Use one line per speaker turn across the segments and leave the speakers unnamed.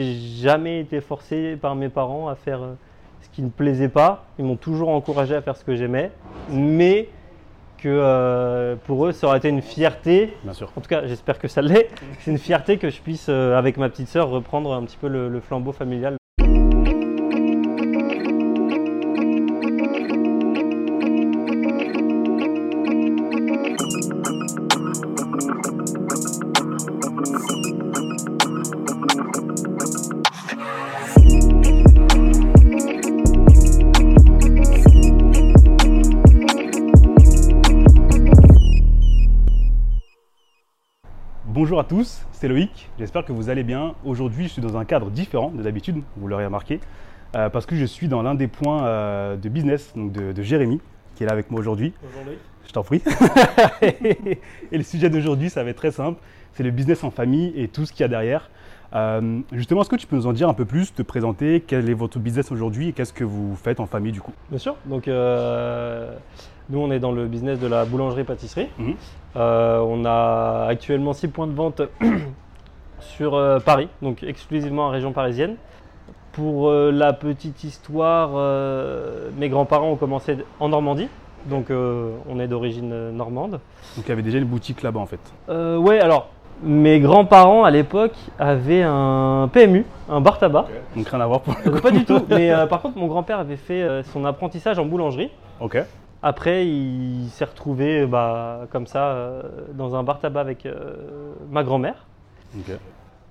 J'ai jamais été forcé par mes parents à faire euh, ce qui ne plaisait pas. Ils m'ont toujours encouragé à faire ce que j'aimais, mais que euh, pour eux, ça aurait été une fierté.
Bien sûr.
En tout cas, j'espère que ça l'est. C'est une fierté que je puisse, euh, avec ma petite sœur, reprendre un petit peu le, le flambeau familial.
Tous, c'est Loïc, j'espère que vous allez bien. Aujourd'hui, je suis dans un cadre différent de d'habitude, vous l'aurez remarqué, euh, parce que je suis dans l'un des points euh, de business donc de, de Jérémy, qui est là avec moi aujourd'hui. Je t'en prie. et le sujet d'aujourd'hui, ça va être très simple, c'est le business en famille et tout ce qu'il y a derrière. Euh, justement, est-ce que tu peux nous en dire un peu plus, te présenter, quel est votre business aujourd'hui et qu'est-ce que vous faites en famille du coup?
Bien sûr. Donc, nous, on est dans le business de la boulangerie-pâtisserie.
Mhm.
Euh, on a actuellement 6 points de vente sur euh, Paris, donc exclusivement en région parisienne. Pour euh, la petite histoire, mes grands-parents ont commencé en Normandie, donc on est d'origine normande.
Donc il y avait déjà une boutique là-bas en fait.
Euh, ouais, alors, mes grands-parents à l'époque avaient un PMU, un bar tabac.
Donc rien à voir pour le
Donc, pas du tout, mais euh, par contre, mon grand-père avait fait euh, son apprentissage en boulangerie.
Ok.
Après, il s'est retrouvé bah, comme ça euh, dans un bar tabac avec euh, ma grand-mère.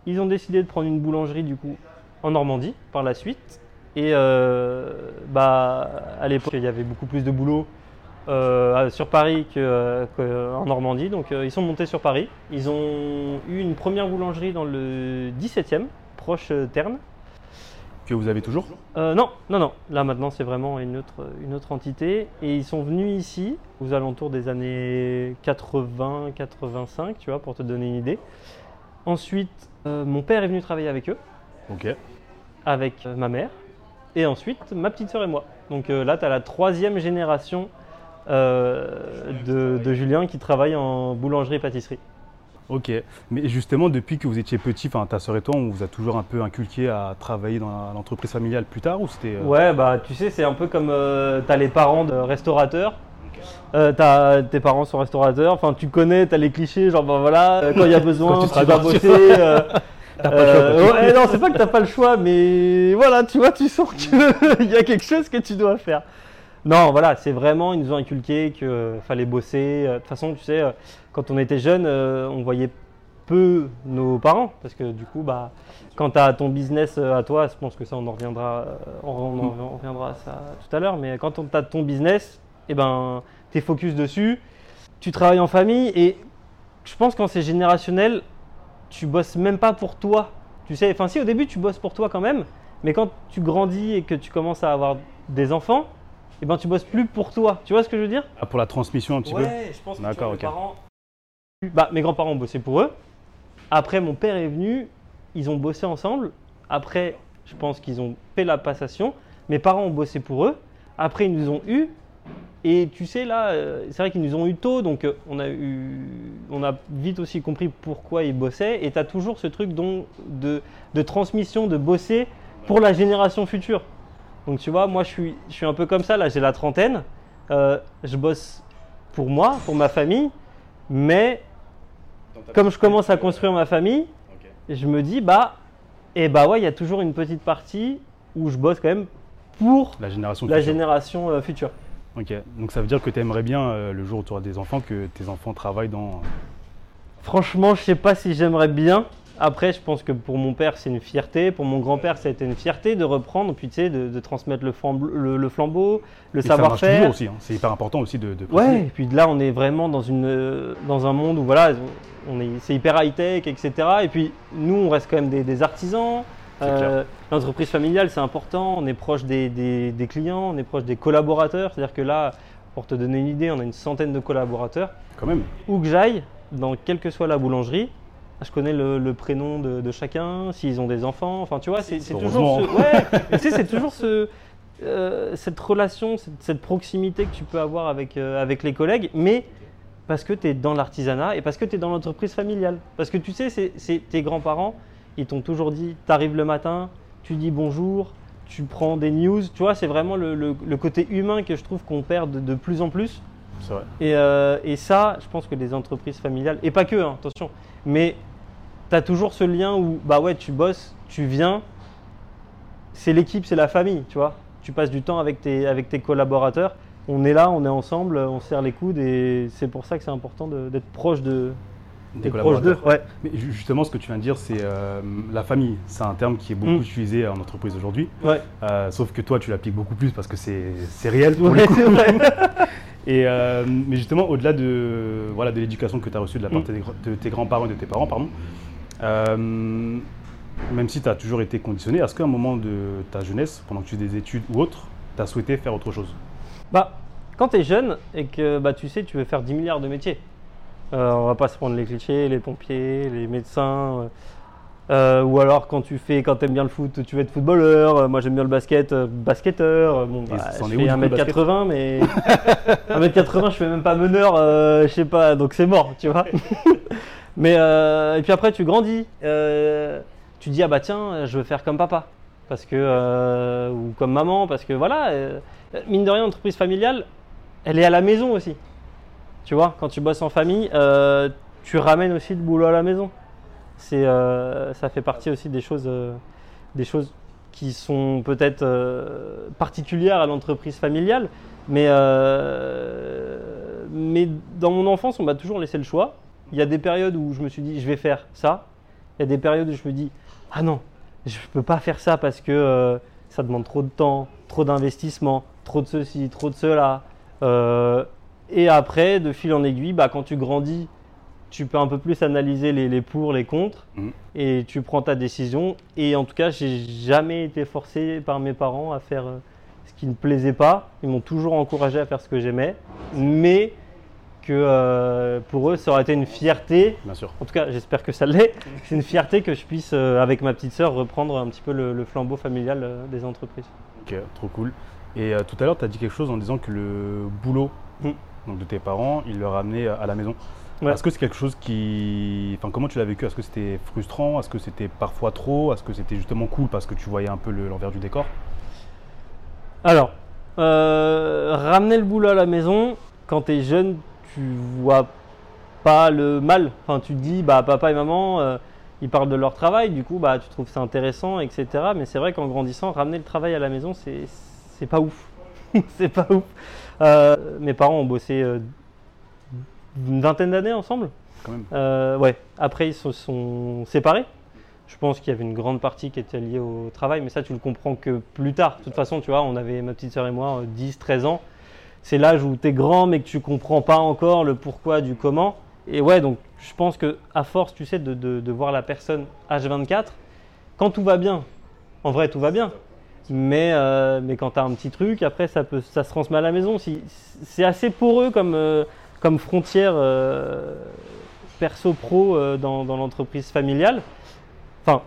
Ils ont décidé de prendre une boulangerie du coup en Normandie par la suite. Et euh, bah, à l'époque, il y avait beaucoup plus de boulot euh, sur Paris qu'en Normandie. Donc euh, ils sont montés sur Paris. Ils ont eu une première boulangerie dans le 17e, proche euh, Terne.
Que vous avez toujours
Euh, non, non, non. Là maintenant c'est vraiment une autre, une autre entité. Et ils sont venus ici aux alentours des années 80-85, tu vois, pour te donner une idée. Ensuite, euh, mon père est venu travailler avec eux,
Ok.
avec euh, ma mère. Et ensuite, ma petite sœur et moi. Donc là, tu as la troisième génération de, de Julien qui travaille en boulangerie-pâtisserie.
Ok, mais justement, depuis que vous étiez petit, enfin ta sœur et toi, on vous a toujours un peu inculqué à travailler dans l'entreprise familiale plus tard ou c'était. euh,
Ouais, bah tu sais, c'est un peu comme euh, t'as les parents de restaurateurs. Euh, t'as- tes parents sont restaurateurs, enfin tu connais, t'as les clichés, genre bah voilà, euh, quand il y a besoin,
tu
tu,
seras
vas bosser. euh,
T'as pas le choix,
euh, ouais, non, c'est pas que t'as pas le choix, mais voilà, tu vois, tu sens qu'il y a quelque chose que tu dois faire. Non, voilà, c'est vraiment, ils nous ont inculqué qu'il fallait bosser. Euh, De toute façon, tu sais, euh, quand on était jeune, on voyait peu nos parents, parce que du coup, bah, quand tu as ton business euh, à toi, je pense que ça, on en reviendra, euh, on, on en- on reviendra à ça tout à l'heure, mais quand tu as ton business, eh ben, tu es focus dessus, tu travailles en famille, et je pense quand c'est générationnel, tu bosses même pas pour toi. Tu sais, enfin si au début tu bosses pour toi quand même, mais quand tu grandis et que tu commences à avoir des enfants, eh ben tu bosses plus pour toi. Tu vois ce que je veux dire?
Ah, pour la transmission un petit peu
Ouais, je pense que tu vois, parents. Bah, mes grands-parents ont bossé pour eux. Après, mon père est venu, ils ont bossé ensemble. Après, je pense qu'ils ont fait la passation. Mes parents ont bossé pour eux. Après, ils nous ont eu. Et tu sais, là, euh, c'est vrai qu'ils nous ont eu tôt, donc euh, on a, eu, on a vite aussi compris pourquoi ils bossaient. Et tu as toujours ce truc dont, de, de transmission, de bosser pour la génération future. Donc tu vois, moi je suis, je suis un peu comme ça, là j'ai la trentaine. Euh, je bosse pour moi, pour ma famille, mais comme je commence à construire ma famille, je me dis, bah, et bah ouais, il y a toujours une petite partie où je bosse quand même pour
La génération
la
future.
génération euh, future.
Ok, donc ça veut dire que tu aimerais bien, euh, le jour où tu auras des enfants, que tes enfants travaillent dans.
Franchement, je sais pas si j'aimerais bien. Après, je pense que pour mon père, c'est une fierté. Pour mon grand-père, ça a été une fierté de reprendre, puis tu sais, de, de transmettre le, flambe- le- le flambeau, le savoir-faire.
aussi, hein. c'est hyper important aussi de, de.
Ouais, et puis là, on est vraiment dans, une, dans un monde où voilà, on est, c'est hyper high-tech, etc. Et puis nous, on reste quand même des, des artisans. Euh, L'entreprise familiale, c'est important. On est proche des, des- des clients, on est proche des collaborateurs. C'est-à-dire que là, pour te donner une idée, on a une centaine de collaborateurs.
Quand même.
Où que j'aille, dans quelle que soit la boulangerie, je connais le, le prénom de, de chacun, s'ils ont des enfants. Enfin, tu vois, c'est toujours ce, ouais, tu sais, c'est toujours ce, euh, cette relation, cette, cette proximité que tu peux avoir avec, euh, avec les collègues, mais parce que tu es dans l'artisanat et parce que tu es dans l'entreprise familiale. Parce que tu sais, c'est tes grands-parents, ils t'ont toujours dit, t'arrives le matin, tu dis bonjour, tu prends des news. Tu vois, c'est vraiment le, le- le côté humain que je trouve qu'on perd de, de plus en plus.
C'est vrai.
Et, euh, et ça, je pense que les entreprises familiales, et pas que, hein, attention, mais tu as toujours ce lien où, bah ouais, tu bosses, tu viens, c'est l'équipe, c'est la famille, tu vois. Tu passes du temps avec tes, avec tes collaborateurs, on est là, on est ensemble, on serre les coudes, et c'est pour ça que c'est important d'être proche de
Des collaborateurs.
Ouais.
Mais ju- justement, ce que tu viens de dire, c'est euh, la famille. C'est un terme qui est beaucoup
Mm.
utilisé en entreprise aujourd'hui.
Ouais.
Euh, sauf que toi, tu l'appliques beaucoup plus parce que c'est réel pour
Ouais, vrai.
Et, euh, mais justement, au-delà de, voilà, de l'éducation que tu as reçue de la part de tes gr- de tes grands-parents et de tes parents, pardon, euh, même si tu as toujours été conditionné, est-ce qu'à un moment de ta jeunesse, pendant que tu faisais des études ou autre, tu as souhaité faire autre chose?
Bah, quand tu es jeune et que bah, tu sais, tu veux faire 10 milliards de métiers, euh, on va pas se prendre les clichés, les pompiers, les médecins, euh, euh, ou alors quand tu fais, quand aimes bien le foot, tu veux être footballeur, euh, moi j'aime bien le basket, basketteur, bon, bah, je fais
du coup, le
1m80, mais 1m80, je fais même pas meneur, je sais pas, donc c'est mort, tu vois. mais, euh, et puis après, tu grandis, euh, tu dis, ah bah tiens, je veux faire comme papa. Parce que euh, ou comme maman parce que voilà mine de rien l'entreprise familiale elle est à la maison aussi. Tu vois quand tu bosses en famille tu ramènes aussi le boulot à la maison. C'est ça fait partie aussi des choses des choses qui sont peut-être particulières à l'entreprise familiale. Mais mais dans mon enfance on m'a toujours laissé le choix il y a des périodes où je me suis dit je vais faire ça il y a des périodes où je me dis ah non je peux pas faire ça parce que euh, ça demande trop de temps, trop d'investissement, trop de ceci, trop de cela. Euh, et après, de fil en aiguille, bah, quand tu grandis, tu peux un peu plus analyser les, les pour, les contre,
Mhm.
et tu prends ta décision. Et en tout cas, j'ai jamais été forcé par mes parents à faire euh, ce qui ne plaisait pas. Ils m'ont toujours encouragé à faire ce que j'aimais, mais que euh, pour eux, ça aurait été une fierté
Bien sûr.
en tout cas, j'espère que ça l'est. C'est une fierté que je puisse, euh, avec ma petite sœur, reprendre un petit peu le, le flambeau familial euh, des entreprises.
Ok, trop cool. Et tout à l'heure, tu as dit quelque chose en disant que le boulot
Mm.
donc de tes parents, il le ramenait à la maison.
Ouais.
Est-ce que c'est quelque chose qui. Enfin, comment tu l'as vécu? Est-ce que c'était frustrant? Est-ce que c'était parfois trop? Est-ce que c'était justement cool parce que tu voyais un peu le- l'envers du décor?
Alors, ramener le boulot à la maison, quand tu es jeune, tu vois pas le mal. Enfin, tu te dis, bah, papa et maman, euh, ils parlent de leur travail, du coup, bah, tu trouves ça intéressant, etc. Mais c'est vrai qu'en grandissant, ramener le travail à la maison, c'est pas ouf. c'est pas ouf. Euh, mes parents ont bossé euh, une vingtaine d'années ensemble.
Quand même.
Ouais. Après, ils se sont séparés. Je pense qu'il y avait une grande partie qui était liée au travail, mais ça, tu le comprends que plus tard. De toute façon, tu vois, on avait ma petite sœur et moi, euh, 10, 13 ans. C'est l'âge où tu es grand, mais que tu comprends pas encore le pourquoi du comment. Et ouais, donc je pense que à force, tu sais, de, de- voir la personne H24, quand tout va bien, en vrai, tout va bien. Mais, euh, mais quand tu as un petit truc, après, ça, peut, ça se transmet à la maison. C'est assez poreux comme, euh, comme frontière euh, perso-pro dans, dans l'entreprise familiale. Enfin,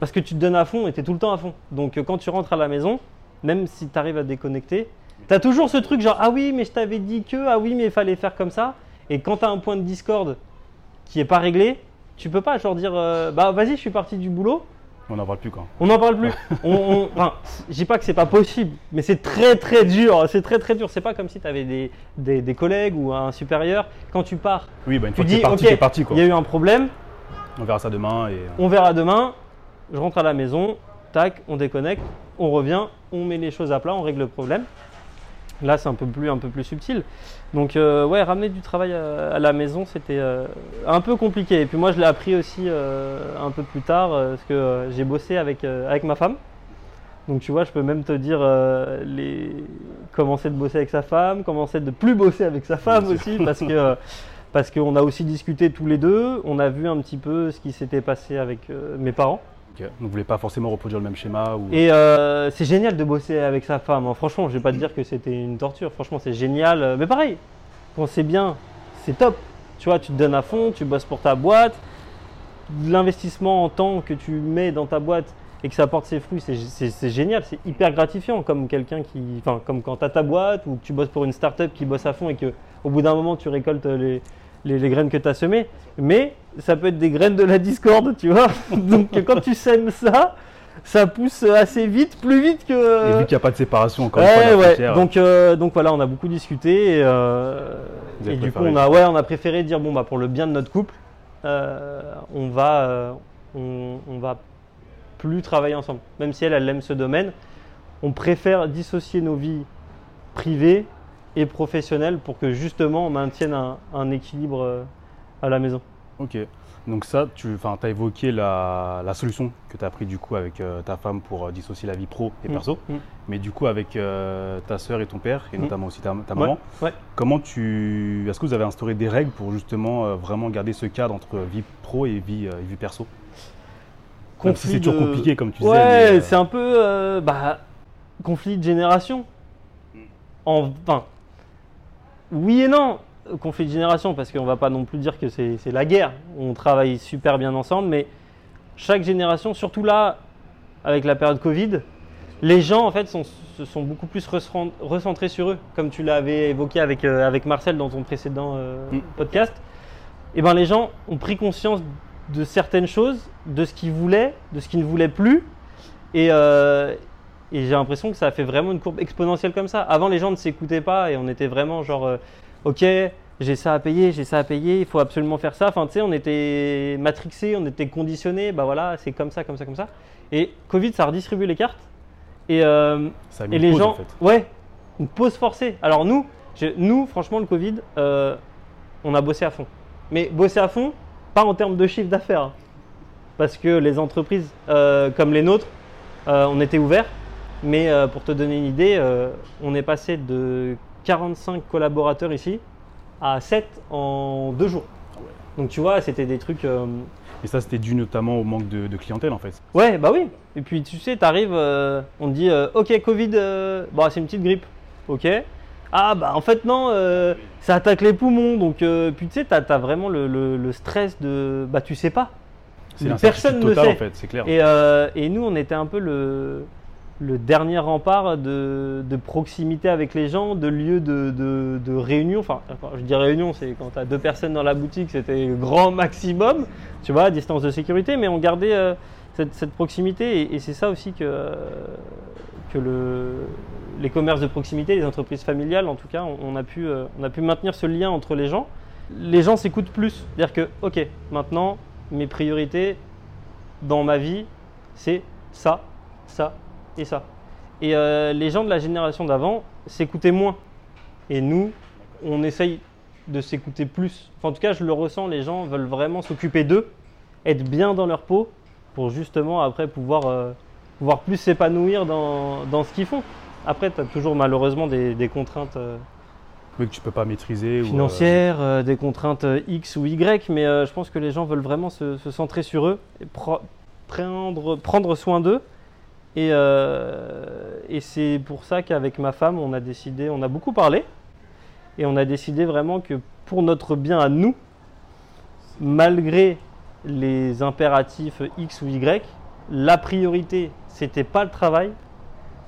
parce que tu te donnes à fond et tu es tout le temps à fond. Donc quand tu rentres à la maison, même si tu arrives à déconnecter, tu as toujours ce truc genre Ah oui, mais je t'avais dit que, ah oui, mais il fallait faire comme ça. Et quand tu as un point de discorde qui est pas réglé, tu peux pas genre dire euh, Bah vas-y, je suis parti du boulot.
On n'en parle plus quand.
On n'en parle plus. on, on- enfin, je dis pas que c'est pas possible, mais c'est très très dur. C'est très très dur. C'est pas comme si tu avais des, des, des collègues ou un supérieur. Quand tu pars,
Oui, bah une
tu
que
dis
parti,
Ok,
t'es parti quoi.
il y a eu un problème.
On verra ça demain et.
On verra demain. Je rentre à la maison. Tac, on déconnecte. On revient. On met les choses à plat. On règle le problème. Là, c'est un peu plus un peu plus subtil. Donc euh, ouais, ramener du travail à, à la maison, c'était euh, un peu compliqué. Et puis moi, je l'ai appris aussi euh, un peu plus tard parce que j'ai bossé avec avec ma femme. Donc tu vois, je peux même te dire les commencer de bosser avec sa femme, commencer de plus bosser avec sa femme aussi parce que parce qu'on a aussi discuté tous les deux. On a vu un petit peu ce qui s'était passé avec mes parents.
Donc vous voulez pas forcément reproduire le même schéma ou.
Et euh, c'est génial de bosser avec sa femme. hein. Franchement, je vais pas te dire que c'était une torture. Franchement, c'est génial. Euh, Mais pareil, quand c'est bien, c'est top. Tu vois, tu te donnes à fond, tu bosses pour ta boîte. L'investissement en temps que tu mets dans ta boîte et que ça porte ses fruits, c'est- génial. C'est hyper gratifiant comme quelqu'un qui, enfin, comme quand tu as ta boîte ou que tu bosses pour une start-up qui bosse à fond et que au bout d'un moment tu récoltes les, les, les graines que tu as semées, mais ça peut être des graines de la discorde, tu vois. Donc quand tu sèmes ça, ça pousse assez vite, plus vite que.
Et vu qu'il n'y a pas de séparation encore une fois,
Ouais, ouais.
frontière,
Donc, euh, donc voilà, on a beaucoup discuté et, euh, et du coup on a, ouais, on a préféré dire bon bah pour le bien de notre couple, euh, on va, on, on va plus travailler ensemble. Même si elle, elle aime ce domaine, on préfère dissocier nos vies privées et professionnelles pour que justement on maintienne un, un équilibre à la maison.
Ok. Donc ça, tu as évoqué la, la solution que tu as pris du coup avec euh, ta femme pour euh, dissocier la vie pro et
Mm,
perso.
mm.
Mais du coup avec euh, ta sœur et ton père, et
Mm.
notamment aussi ta, maman,
ouais.
comment tu... Est-ce que vous avez instauré des règles pour justement vraiment garder ce cadre entre vie pro et vie, et vie perso? Même si c'est toujours compliqué comme tu disais.
Ouais, c'est un peu bah, conflit de génération. En, enfin, oui et non, conflit de génération, parce qu'on va pas non plus dire que c'est la guerre. On travaille super bien ensemble, mais chaque génération, surtout là, avec la période Covid, les gens en fait sont, se sont beaucoup plus recent- recentrés sur eux, comme tu l'avais évoqué avec, euh, avec Marcel dans ton précédent euh,
Mm.
podcast. Et ben les gens ont pris conscience de certaines choses, de ce qu'ils voulaient, de ce qu'ils ne voulaient plus. Et, euh, et j'ai l'impression que ça a fait vraiment une courbe exponentielle comme ça. Avant, les gens ne s'écoutaient pas et on était vraiment genre, ok, j'ai ça à payer, j'ai ça à payer, il faut absolument faire ça. Enfin, tu sais, on était matrixés, on était conditionnés, bah voilà, c'est comme ça, comme ça, comme ça. Et Covid, ça redistribue les cartes. Et, euh,
ça a mis
et
une
les
pause,
gens,
en fait.
ouais, une pause forcée. Alors nous, nous, franchement, le Covid, euh, on a bossé à fond. Mais bossé à fond, pas en termes de chiffre d'affaires. hein. Parce que les entreprises euh, comme les nôtres, on était ouverts. Mais pour te donner une idée, on est passé de 45 collaborateurs ici à 7 en deux jours. Donc tu vois, c'était des trucs. euh,
Et ça, c'était dû notamment au manque de, de clientèle en fait.
Ouais, bah oui. Et puis tu sais, t'arrives, euh, on te dit, euh, ok, Covid, euh, bah, c'est une petite grippe. Ok. Ah bah en fait non, ça attaque les poumons. Donc puis tu sais, t'as as vraiment le, le- le stress de, bah tu sais pas. Personne ne
totale,
sait.
en fait, c'est clair.
Et, et nous, on était un peu le, le dernier rempart de, proximité avec les gens, de lieu de, réunion. Enfin, je dis réunion, c'est quand tu as deux personnes dans la boutique, c'était grand maximum, tu vois, à distance de sécurité, mais on gardait euh, cette, proximité. Et, c'est ça aussi que, euh, les commerces de proximité, les entreprises familiales, en tout cas, on a pu, euh, on a pu maintenir ce lien entre les gens. Les gens s'écoutent plus. C'est-à-dire que, ok, maintenant, mes priorités dans ma vie, c'est ça, ça et ça. Et euh, les gens de la génération d'avant s'écoutaient moins. Et nous, on essaye de s'écouter plus. Enfin, en tout cas, je le ressens, les gens veulent vraiment s'occuper d'eux, être bien dans leur peau, pour justement après pouvoir, euh, pouvoir plus s'épanouir dans, dans ce qu'ils font. Après, tu as toujours malheureusement des, des contraintes euh,
Oui, que tu peux pas maîtriser. ou, euh,
financières, des contraintes X ou Y, mais je pense que les gens veulent vraiment se, se centrer sur eux, et prendre, prendre soin d'eux. Et, euh, et c'est pour ça qu'avec ma femme, on a décidé, on a beaucoup parlé, et on a décidé vraiment que pour notre bien à nous, malgré les impératifs X ou Y, la priorité, c'était pas le travail,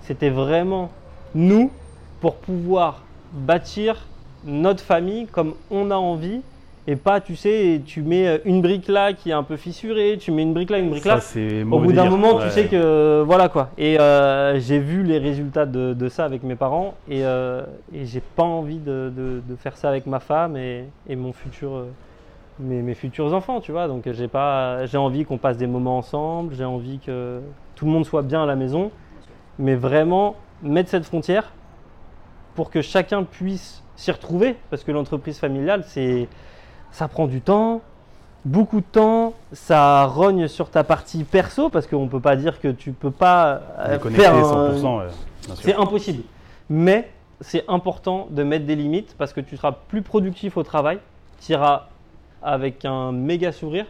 c'était vraiment nous pour pouvoir bâtir notre famille comme on a envie et pas, tu sais, tu mets euh, une brique là qui est un peu fissurée, tu mets une brique là, une brique là.
Ça, c'est
Au bout d'un moment,
Ouais.
tu sais que voilà quoi. Et euh, j'ai vu les résultats de, de ça avec mes parents et, euh, et j'ai pas envie de, de- de faire ça avec ma femme et, et mon futur, euh, mes, mes futurs enfants, tu vois. Donc j'ai pas, j'ai envie qu'on passe des moments ensemble, j'ai envie que tout le monde soit bien à la maison, mais vraiment mettre cette frontière pour que chacun puisse s'y retrouver, parce que l'entreprise familiale, c'est, ça prend du temps, beaucoup de temps, ça rogne sur ta partie perso, parce qu'on ne peut pas dire que tu peux pas euh, faire un-
100%, ouais, bien sûr.
c'est impossible. Mais c'est important de mettre des limites parce que tu seras plus productif au travail, tu iras avec un méga sourire.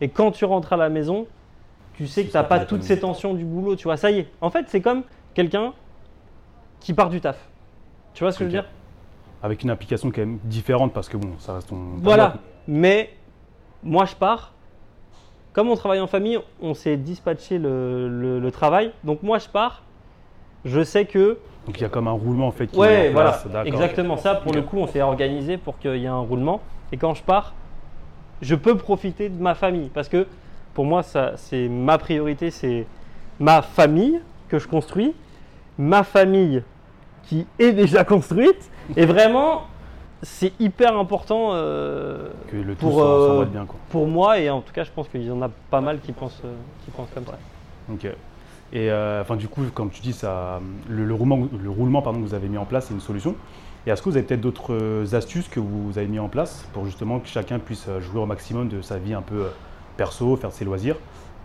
Et quand tu rentres à la maison, tu sais que tu n'as pas toutes ces tensions du boulot, tu vois, ça y est. En fait, c'est comme quelqu'un qui part du taf. Tu vois ce que je veux dire?
Avec une application quand même différente parce que bon, ça reste ton.
Voilà. Mais moi, je pars. Comme on travaille en famille, on s'est dispatché le, le- le travail. Donc moi, je pars. Je sais que
Donc il y a comme un roulement en fait. Qui est
Ouais, voilà,
place,
exactement. Ça, pour le coup, on s'est organisé pour qu'il y ait un roulement. Et quand je pars, je peux profiter de ma famille. Parce que pour moi, ça, c'est ma priorité, c'est ma famille que je construis, ma famille qui est déjà construite. Et vraiment, c'est hyper important euh,
Que le tout
Pour, euh,
bien, quoi.
pour moi. Et en tout cas, je pense qu'il y en a pas mal qui pensent, euh, qui pensent comme ça.
Ok. Et enfin, du coup, comme tu dis, ça, le, le roulement, le roulement pardon, que vous avez mis en place, c'est une solution. Et est-ce que vous avez peut-être d'autres astuces que vous avez mis en place pour justement que chacun puisse jouer au maximum de sa vie un peu perso, faire ses loisirs?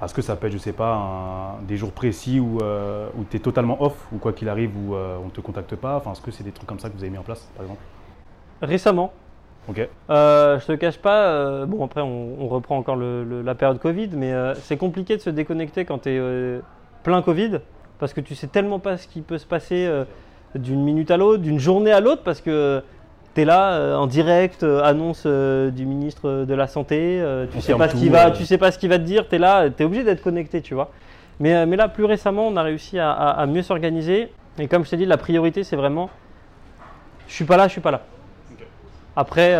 Est-ce que ça peut être, je sais pas, un- des jours précis où, euh, où tu es totalement off, ou quoi qu'il arrive, où euh, on ne te contacte pas. Enfin, est-ce que c'est des trucs comme ça que vous avez mis en place, par exemple?
Récemment,
Ok.
Euh, je te cache pas, euh, bon après on, on reprend encore le- le- la période Covid, mais c'est compliqué de se déconnecter quand tu es plein Covid, parce que tu sais tellement pas ce qui peut se passer d'une minute à l'autre, d'une journée à l'autre, parce que tu es là euh, en direct, euh, annonce euh, du ministre de la Santé, tu
On
sais pas ce qu'il va, tu sais pas ce qu'il va te dire, tu es là, tu es obligé d'être connecté, tu vois. Mais, mais là, plus récemment, on a réussi à, à- à mieux s'organiser, et comme je t'ai dit, la priorité c'est vraiment, je suis pas là, je suis pas là. Après,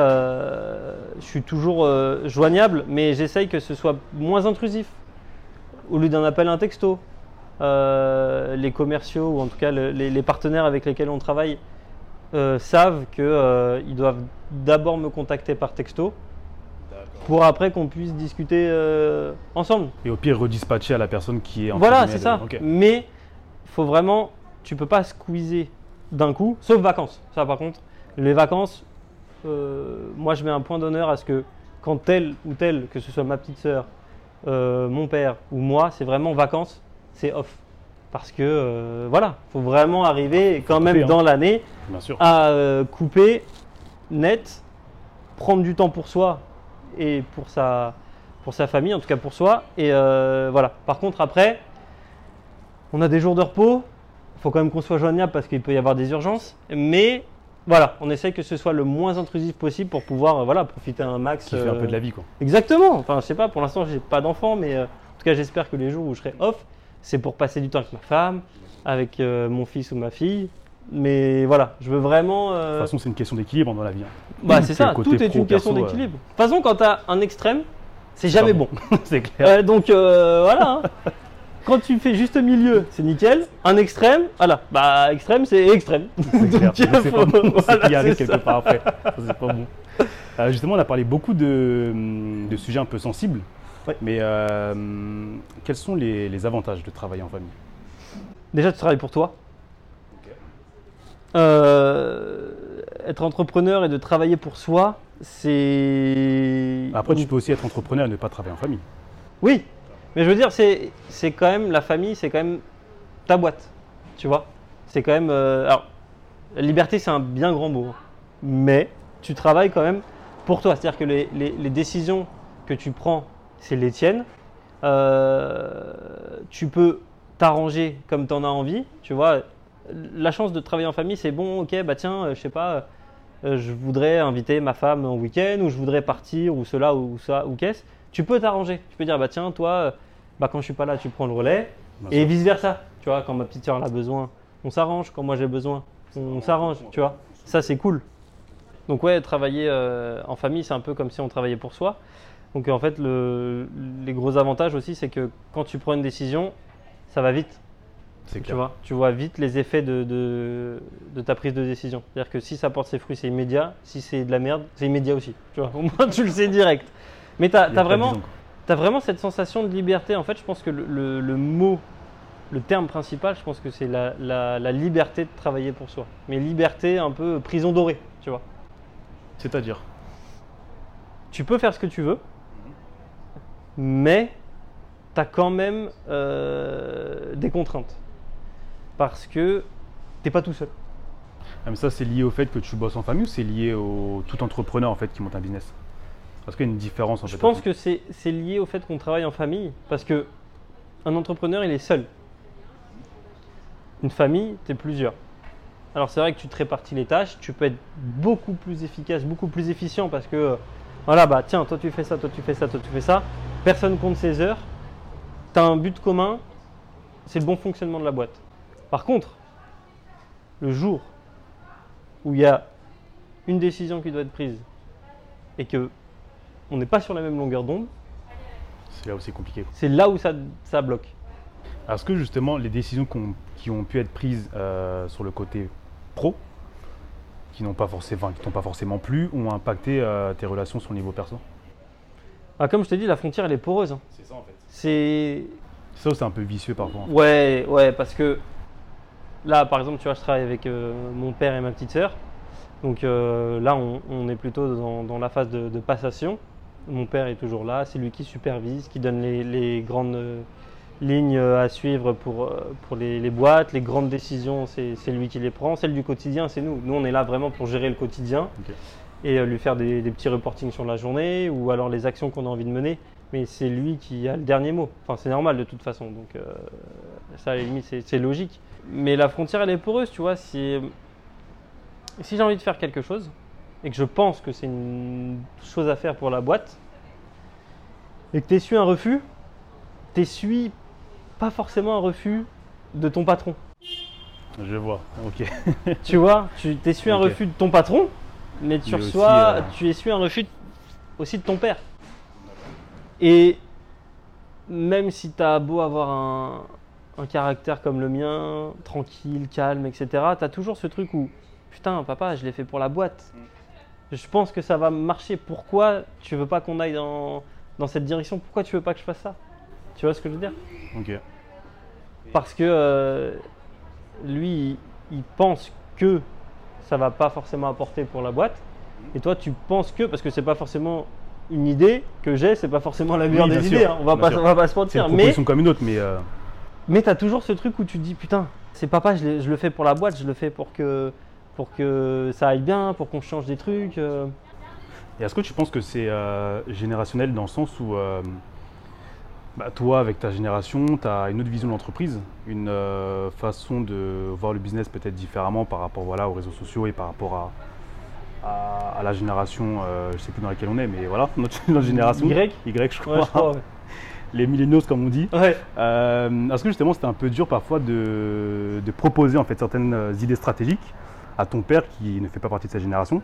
je suis toujours joignable, mais j'essaye que ce soit moins intrusif. Au lieu d'un appel, un texto. Les commerciaux, ou en tout cas le- les, les partenaires avec lesquels on travaille, euh, savent qu'ils doivent d'abord me contacter par texto pour après qu'on puisse discuter euh, ensemble.
Et au pire, redispatcher à la personne qui est en
Voilà, c'est ça.
Ok.
Mais faut vraiment, tu peux pas squeezer d'un coup, sauf vacances. Ça, par contre, les vacances, euh, moi, je mets un point d'honneur à ce que quand tel ou tel, que ce soit ma petite sœur, euh, mon père ou moi, c'est vraiment vacances, c'est off. Parce que euh, voilà, faut vraiment arriver quand même
hein.
dans l'année à euh, couper net, prendre du temps pour soi et pour sa, pour sa famille, en tout cas pour soi. Et euh, voilà. Par contre, après, on a des jours de repos. Il faut quand même qu'on soit joignable parce qu'il peut y avoir des urgences. Mais voilà, on essaye que ce soit le moins intrusif possible pour pouvoir euh, voilà, profiter un max.
Qui fait un peu de la vie, quoi.
Exactement. Enfin, je sais pas, pour l'instant, j'ai pas d'enfant, mais en tout cas, j'espère que les jours où je serai off, c'est pour passer du temps avec ma femme, avec euh, mon fils ou ma fille. Mais voilà, je veux vraiment.
De
euh,
toute façon, c'est une question d'équilibre dans la vie. hein.
bah, c'est ça, tout est
pro,
une question d'équilibre. De toute façon, quand tu as un extrême, c'est jamais bon.
c'est clair.
Euh, donc voilà. hein. Quand tu fais juste milieu, c'est nickel. Un extrême, voilà. Bah, extrême, c'est extrême.
C'est pas bon,
voilà,
arrive quelque part après. C'est pas bon. Euh, justement, on a parlé beaucoup de, de sujets un peu sensibles.
Ouais.
Mais euh, quels sont les, les avantages de travailler en famille?
Déjà, tu travailles pour toi. Euh, être entrepreneur et de travailler pour soi, c'est.
Après, tu peux aussi être entrepreneur et ne pas travailler en famille.
Oui, mais je veux dire, c'est c'est quand même la famille, c'est quand même ta boîte, tu vois? C'est quand même. euh, alors, la liberté, c'est un bien grand mot, hein. mais tu travailles quand même pour toi. C'est-à-dire que les, les- les décisions que tu prends, c'est les tiennes. Euh, tu peux t'arranger comme tu en as envie, tu vois. La chance de travailler en famille, c'est bon, ok, bah tiens, euh, je sais pas, euh, je voudrais inviter ma femme en week-end, ou je voudrais partir, ou cela, ou ça, ou qu'est-ce. Tu peux t'arranger. Tu peux dire, bah tiens, toi, bah, quand je suis pas là, tu prends le relais. Et
sûr.
vice versa. Tu vois, quand ma petite soeur a besoin, on s'arrange. Quand moi j'ai besoin, on s'arrange. Tu vois, ça c'est cool. Donc ouais, travailler en famille, c'est un peu comme si on travaillait pour soi. Donc en fait, le- les gros avantages aussi, c'est que quand tu prends une décision, ça va vite.
C'est
Tu
clair.
vois, tu vois vite les effets de, de, de ta prise de décision. C'est-à-dire que si ça porte ses fruits, c'est immédiat. Si c'est de la merde, c'est immédiat aussi. Tu vois, au moins tu le sais direct. Mais tu as, vraiment. T'as vraiment cette sensation de liberté. En fait, je pense que le, le- le mot, le terme principal, je pense que c'est la, la- la liberté de travailler pour soi. Mais liberté un peu prison dorée, tu vois.
C'est-à-dire?
Tu peux faire ce que tu veux, mais tu as quand même euh, des contraintes. Parce que t'es pas tout seul.
Ah, mais ça, c'est lié au fait que tu bosses en famille ou c'est lié au tout entrepreneur en fait qui monte un business? Parce qu'il y a une différence en
Je
fait.
pense que c'est c'est lié au fait qu'on travaille en famille. Parce que un entrepreneur, il est seul. Une famille, tu es plusieurs. Alors c'est vrai que tu te répartis les tâches, tu peux être beaucoup plus efficace, beaucoup plus efficient parce que, euh, voilà, bah tiens, toi tu fais ça, toi tu fais ça, toi tu fais ça. Personne compte ses heures. Tu as un but commun, c'est le bon fonctionnement de la boîte. Par contre, le jour où il y a une décision qui doit être prise et que on n'est pas sur la même longueur d'onde,
C'est là où c'est compliqué.
c'est là où ça, ça bloque.
Est-ce que justement les décisions qui ont pu être prises euh, sur le côté pro, qui n'ont pas forcément, qui pas forcément plu, ont impacté euh, tes relations sur le niveau perso?
Ah, comme je t'ai dit, la frontière elle est poreuse. hein.
C'est ça en fait.
C'est
Ça c'est un peu vicieux parfois. en fait.
Ouais, ouais, parce que là, par exemple, tu vois, je travaille avec euh, mon père et ma petite sœur. Donc euh, là, on, on est plutôt dans, dans la phase de, de passation. Mon père est toujours là, c'est lui qui supervise, qui donne les, les grandes euh, lignes à suivre pour, euh, pour les, les boîtes. Les grandes décisions, c'est c'est lui qui les prend. Celles du quotidien, c'est nous. Nous, on est là vraiment pour gérer le quotidien
Ok.
Et euh, lui faire des, des petits reportings sur la journée ou alors les actions qu'on a envie de mener. Mais c'est lui qui a le dernier mot. Enfin, c'est normal de toute façon. Donc, euh, ça, à la limite, c'est logique. Mais la frontière, elle est poreuse, tu vois. Si, si j'ai envie de faire quelque chose et que je pense que c'est une chose à faire pour la boîte et que tu essuies un refus, tu essuies pas forcément un refus de ton patron.
Je vois. Ok.
tu vois, tu essuies un
Ok.
refus de ton patron, mais tu
Mais aussi,
reçois,
euh,
tu essuies un refus aussi de ton père. Et même si tu as beau avoir un, un caractère comme le mien, tranquille, calme, etc., tu as toujours ce truc où, putain, papa, je l'ai fait pour la boîte. Je pense que ça va marcher. Pourquoi tu veux pas qu'on aille dans, dans cette direction? Pourquoi tu veux pas que je fasse ça? Tu vois ce que je veux dire?
Ok.
parce que euh, lui, il pense que ça va pas forcément apporter pour la boîte, et toi, tu penses que parce que c'est pas forcément une idée que j'ai, c'est pas forcément la meilleure
Oui,
des idées. hein, on va pas, on va pas se
C'est une
mentir. Mais
comme une autre, mais euh,
mais t'as toujours ce truc où tu te dis putain, c'est papa, je, le fais pour la boîte, je le fais pour que pour que ça aille bien, pour qu'on change des trucs. euh.
Et est-ce que tu penses que c'est euh, générationnel dans le sens où bah, toi, avec ta génération, tu as une autre vision de l'entreprise, une euh, façon de voir le business peut-être différemment par rapport voilà, aux réseaux sociaux et par rapport à, à, à la génération, euh, je sais plus dans laquelle on est, mais voilà, notre, notre génération.
Y
Y, je crois.
Ouais, je crois. ouais.
Les millennials, comme on dit.
Ouais.
Euh, Est-ce que justement c'était un peu dur parfois de, de proposer en fait certaines euh, idées stratégiques à ton père qui ne fait pas partie de sa génération?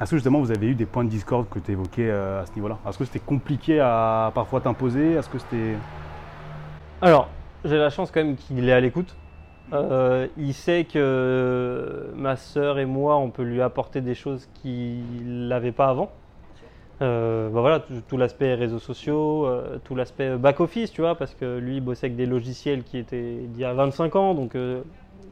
Est-ce que justement vous avez eu des points de discorde que tu évoquais euh, à ce niveau-là? Est-ce que c'était compliqué à parfois t'imposer? Est-ce que c'était
Alors, j'ai la chance quand même qu'il est à l'écoute. Euh, il sait que ma sœur et moi, on peut lui apporter des choses qu'il n'avait pas avant. Euh, bah voilà, tout, l'aspect réseaux sociaux, tout l'aspect back-office, tu vois, parce que lui, il bossait avec des logiciels qui étaient d'il y a 25 ans, donc il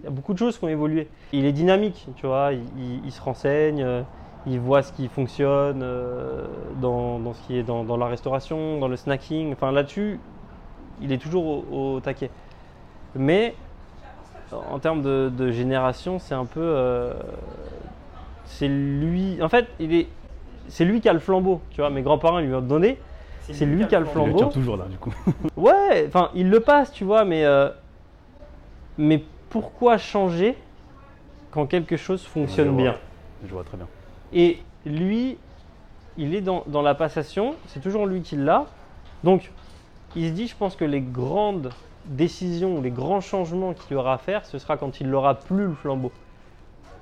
y a beaucoup de choses qui ont évolué. Il est dynamique, tu vois, il se renseigne, euh, il voit ce qui fonctionne euh, dans, dans ce qui est dans, dans la restauration, dans le snacking, enfin là-dessus, il est toujours au, au taquet. Mais en termes de, de génération, c'est un peu. euh, c'est lui. En fait, il est. C'est lui qui a le flambeau. Tu vois, mes grands-parents lui ont donné. C'est lui qui a le
Il le
flambeau.
toujours là du coup.
Ouais, enfin, il le passe, tu vois, mais. euh, mais pourquoi changer quand quelque chose fonctionne
Je vois.
bien?
Je vois très bien.
Et lui, il est dans, la passation, c'est toujours lui qui l'a. Donc, il se dit, je pense que les grandes décisions, les grands changements qu'il aura à faire, ce sera quand il n'aura plus le flambeau.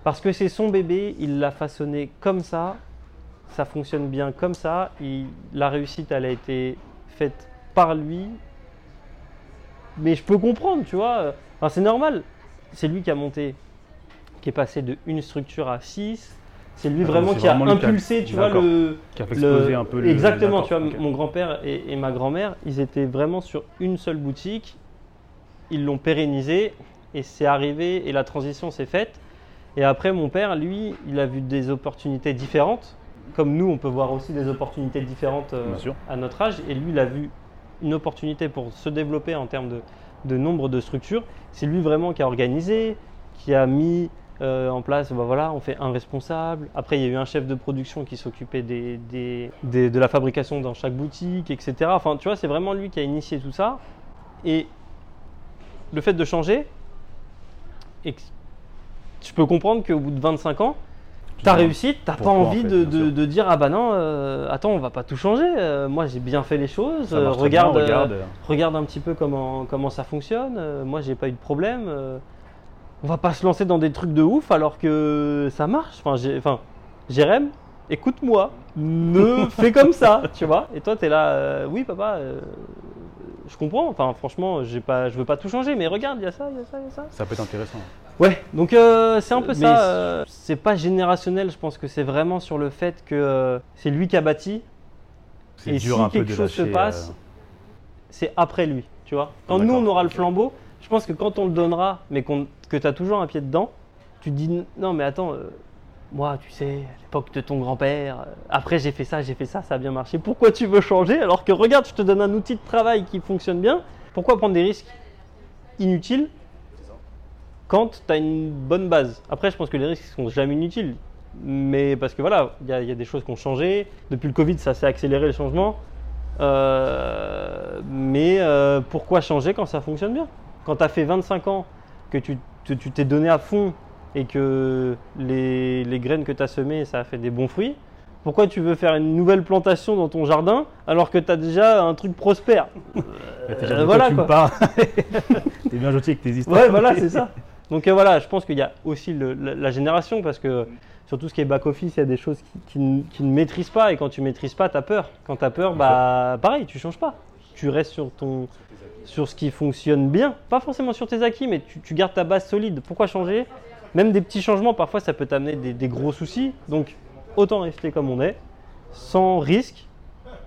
Parce que c'est son bébé, il l'a façonné comme ça, ça fonctionne bien comme ça, la réussite, elle a été faite par lui. Mais je peux comprendre, tu vois, enfin, c'est normal. C'est lui qui a monté, qui est passé de une structure à six. C'est lui vraiment qui a
vraiment
impulsé, tu vois, le,
Qui a fait
le-
exploser un peu le.
Exactement, tu vois, mon grand-père et, et ma grand-mère, ils étaient vraiment sur une seule boutique. Ils l'ont pérennisé et c'est arrivé et la transition s'est faite. Et après, mon père, lui, il a vu des opportunités différentes. Comme nous, on peut voir aussi des opportunités différentes euh, à notre âge. Et lui, il a vu une opportunité pour se développer en termes de, de nombre de structures. C'est lui vraiment qui a organisé, qui a mis euh, en place, bah voilà, on fait un responsable. Après, il y a eu un chef de production qui s'occupait des, des- des- de la fabrication dans chaque boutique, etc. Enfin, tu vois, c'est vraiment lui qui a initié tout ça. Et le fait de changer, je peux comprendre qu'au bout de 25 ans,
Tu
ta réussite, t'as pas
en
envie
fait,
de, de- de dire ah bah non, euh, attends, on va pas tout changer. euh, moi, j'ai bien fait les choses. euh,
bien,
regarde,
regarde.
regarde un petit peu comment, comment ça fonctionne. moi, j'ai pas eu de problème. On va pas se lancer dans des trucs de ouf alors que ça marche. Enfin, j'ai- enfin Jérém, écoute-moi, ne fais comme ça, tu vois. Et toi, tu es là, euh, oui, papa, euh, je comprends. Enfin, franchement, j'ai pas, je veux pas tout changer, mais regarde, il y a ça, il y a ça, il y a ça.
Ça peut être intéressant.
Ouais, donc euh, c'est un peu
Mais
ça.
c'est-
c'est pas générationnel, je pense que c'est vraiment sur le fait que c'est lui qui a bâti.
C'est
Et
dur
si
un peu
quelque
de
chose se passe, c'est après lui, tu vois. Quand nous, on aura le flambeau, je pense que quand on le donnera, mais que tu as toujours un pied dedans, tu te dis non, mais attends, euh, moi, tu sais, à l'époque de ton grand-père, euh, après j'ai fait ça, j'ai fait ça, ça a bien marché. Pourquoi tu veux changer alors que regarde, je te donne un outil de travail qui fonctionne bien Pourquoi prendre des risques inutiles quand tu as une bonne base? Après, je pense que les risques sont jamais inutiles. Mais parce que voilà, il y, a- des choses qui ont changé. Depuis le Covid, ça s'est accéléré le changement. Euh, mais pourquoi changer quand ça fonctionne bien? Quand tu as fait 25 ans, que tu t'es donné à fond et que les, les graines que tu as semées, ça a fait des bons fruits, pourquoi tu veux faire une nouvelle plantation dans ton jardin alors que tu as déjà un truc prospère? Euh, voilà,
tu
quoi.
T'es bien gentil avec tes histoires.
Ouais, voilà, c'est ça. Donc euh, voilà, je pense qu'il y a aussi le- la, la génération parce que sur tout ce qui est back-office, il y a des choses qui, qui ne- qui ne maîtrisent pas et quand tu maîtrises pas, tu as peur. Quand tu as peur, bah pareil, tu changes pas. Tu restes sur, ton, sur ce qui fonctionne bien. Pas forcément sur tes acquis, mais tu, tu gardes ta base solide. Pourquoi changer? Même des petits changements, parfois, ça peut t'amener des, des gros soucis. Donc autant rester comme on est, sans risque,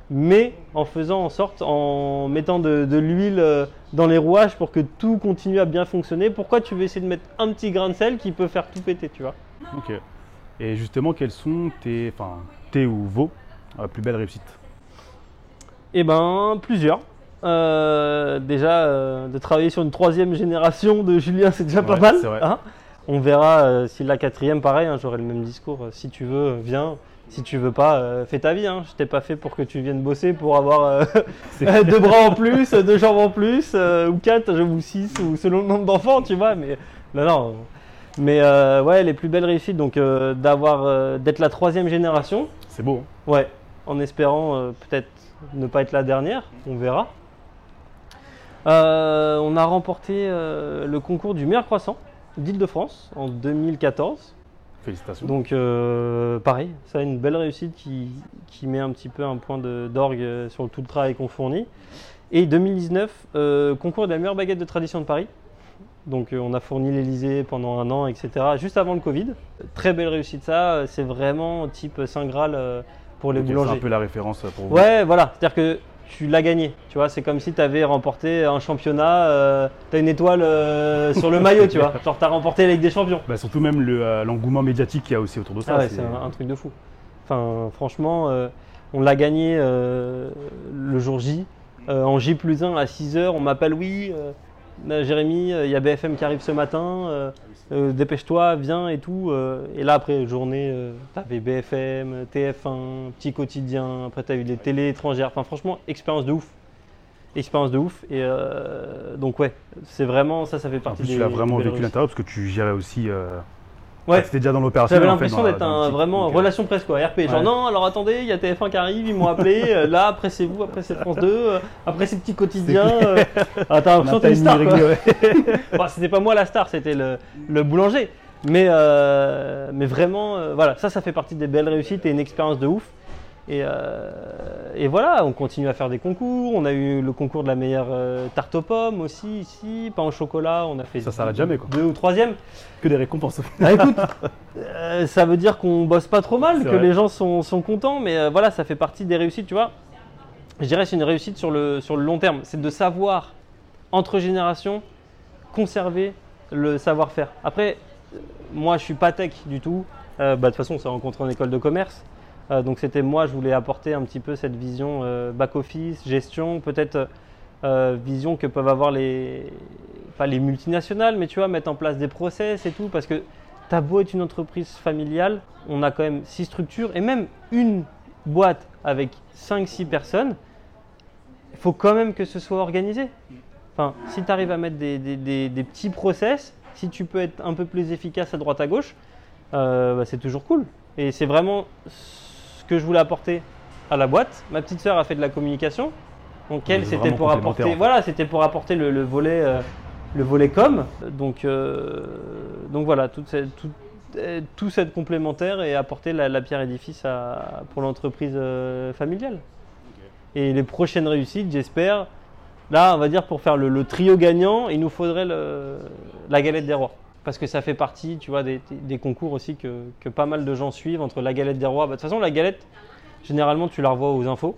mais en faisant en sorte, en mettant de, de l'huile euh, dans les rouages pour que tout continue à bien fonctionner. Pourquoi tu veux essayer de mettre un petit grain de sel qui peut faire tout péter, tu vois?
Ok. Et justement, quelles sont tes, enfin, tes ou vos euh, plus belles réussites?
Eh ben, plusieurs. Euh, déjà, euh, de travailler sur une troisième génération de Julien, c'est déjà pas
Ouais,
mal. hein. On verra euh, si la quatrième, pareil, hein, j'aurai le même discours. Si tu veux, viens. Si tu veux pas, fais ta vie. Hein. Je t'ai pas fait pour que tu viennes bosser pour avoir deux bras en plus, deux jambes en plus, ou quatre, ou six, ou selon le nombre d'enfants, tu vois. Mais non, non. Mais ouais, les plus belles réussites, donc d'avoir, d'être la troisième génération.
C'est beau.
Ouais, en espérant peut-être ne pas être la dernière, on verra. Euh, on a remporté euh, le concours du meilleur croissant d'Île-de-France en 2014.
Félicitations.
Donc euh, pareil, ça a une belle réussite qui, qui met un petit peu un point d'orgue euh, sur tout le travail qu'on fournit. Et 2019, euh, concours de la meilleure baguette de tradition de Paris. Donc on a fourni l'Elysée pendant un an, etc. Juste avant le Covid. Très belle réussite ça, c'est vraiment type Saint Graal pour les
c'est
boulangers.
un peu la référence pour vous.
Ouais, voilà. C'est-à-dire que tu l'as gagné. Tu vois, c'est comme si tu avais remporté un championnat. tu as une étoile euh, sur le maillot, tu vois. Genre, tu as remporté la Ligue des Champions.
Bah, surtout même le, euh, l'engouement médiatique qu'il y a aussi autour de ça.
Ah ouais, c'est un, un truc de fou. Enfin, franchement, euh, on l'a gagné euh, le jour J. Euh, en J plus 1 à 6h, on m'appelle oui. euh, euh, Jérémy, euh, il y a BFM qui arrive ce matin. Euh, dépêche-toi, viens et tout. euh, et là, après, journée, euh, t'avais BFM, TF1, Petit Quotidien. Après, t'as eu des télés étrangères. Enfin, franchement, expérience de ouf. Expérience de ouf. Et donc, ouais, c'est vraiment ça, ça fait
En
partie
plus,
des
tu l'as vraiment
des
vécu l'intérieur parce que tu gérais aussi.
Ouais.
C'était déjà dans l'opération.
J'avais l'impression d'être un, vraiment
euh,
relation presse quoi, RP. Genre
Ouais.
non, alors attendez, il y a TF1 qui arrive, ils m'ont appelé. euh, là, après c'est vous, après c'est France 2, euh, après c'est petit quotidien. euh, ah, t'as l'impression t'es une star
timing
quoi.
réglé, ouais.
Bon, c'était pas moi la star, c'était le, le boulanger. Mais, mais vraiment, voilà, ça, ça fait partie des belles réussites et une expérience de ouf. Et, euh, et voilà, on continue à faire des concours. On a eu le concours de la meilleure euh, tarte aux pommes aussi ici, pain au chocolat. On a fait
Ça s'arrête jamais, quoi.
deux ou troisième.
Que des récompenses.
Ah, écoute, euh, ça veut dire qu'on bosse pas trop mal, que
vrai.
les gens sont, sont contents, mais voilà, ça fait partie des réussites, tu vois. Je dirais c'est une réussite sur le, sur le long terme. C'est de savoir, entre générations, conserver le savoir-faire. Après, moi, je suis pas tech du tout. Bah, de toute façon, on s'est rencontrés en école de commerce. Euh, donc, c'était moi, je voulais apporter un petit peu cette vision euh, back-office, gestion, peut-être euh, vision que peuvent avoir les, pas les multinationales, mais tu vois, mettre en place des process et tout, parce que t'as beau être une entreprise familiale, on a quand même six structures, et même une boîte avec 5-6 personnes, il faut quand même que ce soit organisé. Enfin, si tu arrives à mettre des, des- des- petits process, si tu peux être un peu plus efficace à droite à gauche, bah, c'est toujours cool. Et c'est vraiment que je voulais apporter à la boîte. Ma petite sœur a fait de la communication. Donc elle, c'était pour
complémentaire,
apporter,
en fait.
voilà, c'était pour apporter le, le volet, euh, le volet com. Donc, euh, donc voilà, toute cette- tout- euh, tous être complémentaires et apporter la, la pierre édifice à- pour l'entreprise euh, familiale. Et les prochaines réussites, j'espère, là, on va dire pour faire le, le trio gagnant, il nous faudrait le- la galette des rois. Parce que ça fait partie, tu vois, des, des concours aussi que, que pas mal de gens suivent entre la galette des rois. Bah, De toute façon, la galette, généralement, tu la revois aux infos.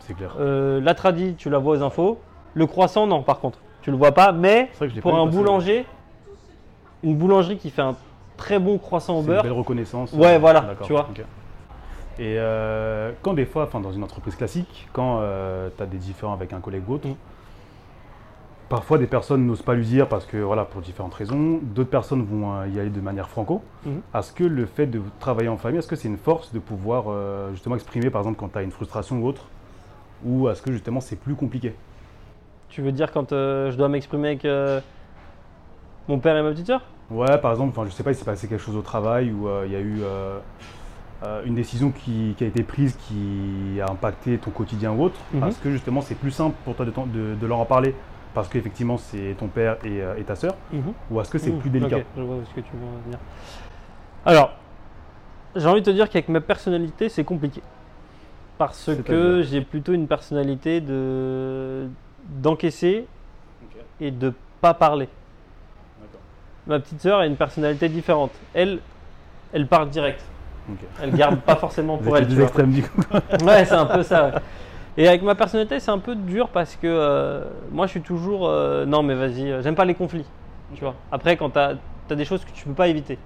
C'est clair.
Euh, la tradie, tu la vois aux infos. Le croissant, non, par contre, tu le vois pas. Mais pour un boulanger, une boulangerie qui fait un très bon croissant au
C'est une
beurre,
belle reconnaissance.
Ouais,
euh,
voilà,
d'accord,
tu vois.
Et euh, quand des fois, enfin dans une entreprise classique, quand tu as des différends avec un collègue ou autre,
Mm.
Parfois des personnes n'osent pas lui dire parce que voilà, pour différentes raisons, d'autres personnes vont euh, y aller de manière franco.
Mhm.
Est-ce que le fait de travailler en famille, est-ce que c'est une force de pouvoir euh, justement exprimer par exemple quand tu as une frustration ou autre? Ou est-ce que justement c'est plus compliqué?
Tu veux dire quand euh, je dois m'exprimer avec euh, mon père et ma petite soeur
Ouais, par exemple, enfin, je sais pas, il s'est passé quelque chose au travail euh, il y a eu une décision qui, qui a été prise qui a impacté ton quotidien ou autre.
Mhm.
Est-ce que justement c'est plus simple pour toi de, t'en- de- de leur en parler? Parce qu'effectivement c'est ton père et, euh, et ta sœur Ou est-ce que c'est
Mmh,
plus délicat
je vois ce que tu veux en venir. Alors, j'ai envie de te dire qu'avec ma personnalité, c'est compliqué. Parce que j'ai plutôt une personnalité de d'encaisser et de pas parler. Ma petite sœur a une personnalité différente. Elle, elle parle direct.
Ok.
Elle garde pas forcément
Vous
pour
êtes
elle. vois.
extrêmes du coup.
Ouais, c'est un peu ça. ouais. Et avec ma personnalité, c'est un peu dur parce que euh, moi, je suis toujours. euh, non, mais vas-y, euh, j'aime pas les conflits. Tu vois. Après, quand tu as, des choses que tu peux pas éviter.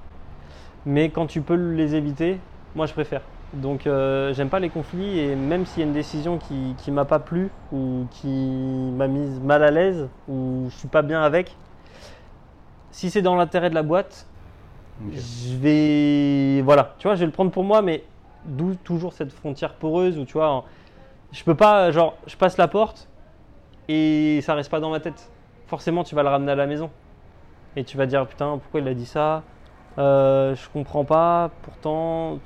Mais quand tu peux les éviter, moi, je préfère. Donc, euh, j'aime pas les conflits et même s'il y a une décision qui, qui m'a pas plu ou qui m'a mise mal à l'aise ou je suis pas bien avec, si c'est dans l'intérêt de la boîte, je vais voilà tu vois je vais le prendre pour moi mais d'où toujours cette frontière poreuse où tu vois en- je peux pas genre je passe la porte et ça reste pas dans ma tête. Forcément tu vas le ramener à la maison. Et tu vas dire putain pourquoi il a dit ça? Euh, je comprends pas pourtant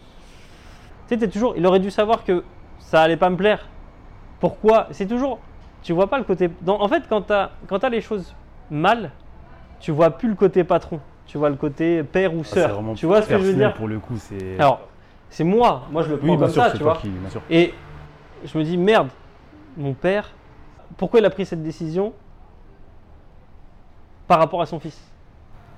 tu sais t'es toujours il aurait dû savoir que ça allait pas me plaire. Pourquoi? C'est toujours tu vois pas le côté dans- en fait quand t'as quand t'as les choses mal tu vois plus le côté patron. Tu vois le côté père ou
Ah,
sœur.
vraiment
tu vois ce que je veux dire?
Pour le coup, c'est.
alors c'est moi. Moi je le prends
oui,
comme
sûr,
ça
c'est
tu
toi
vois
qui,
et je me dis merde mon père pourquoi il a pris cette décision par rapport à son fils?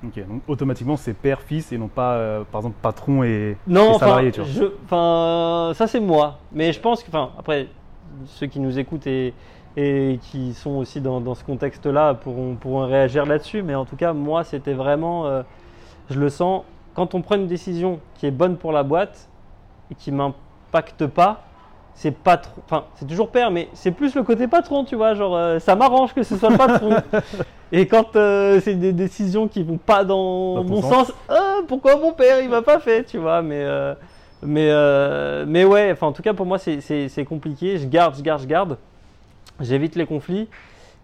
Ok, donc automatiquement c'est père-fils et non pas euh, par exemple patron et,
Non,
et
enfin,
salarié, tu vois.
je- enfin, ça c'est moi. Mais je pense que, enfin, après, ceux qui nous écoutent et, et qui sont aussi dans, dans ce contexte-là pourront, pourront réagir là-dessus. Mais en tout cas, moi, c'était vraiment, euh, je le sens, quand on prend une décision qui est bonne pour la boîte et qui m'impacte pas, c'est pas trop, enfin, c'est toujours père, mais c'est plus le côté patron, tu vois, genre, euh, ça m'arrange que ce soit le patron. et quand euh, c'est des décisions qui vont pas dans, mon
sens.
sens, ah, pourquoi mon père il m'a pas fait, tu vois, mais euh, mais euh, mais ouais, enfin en tout cas pour moi c'est- compliqué. Je garde, je garde, je garde. J'évite les conflits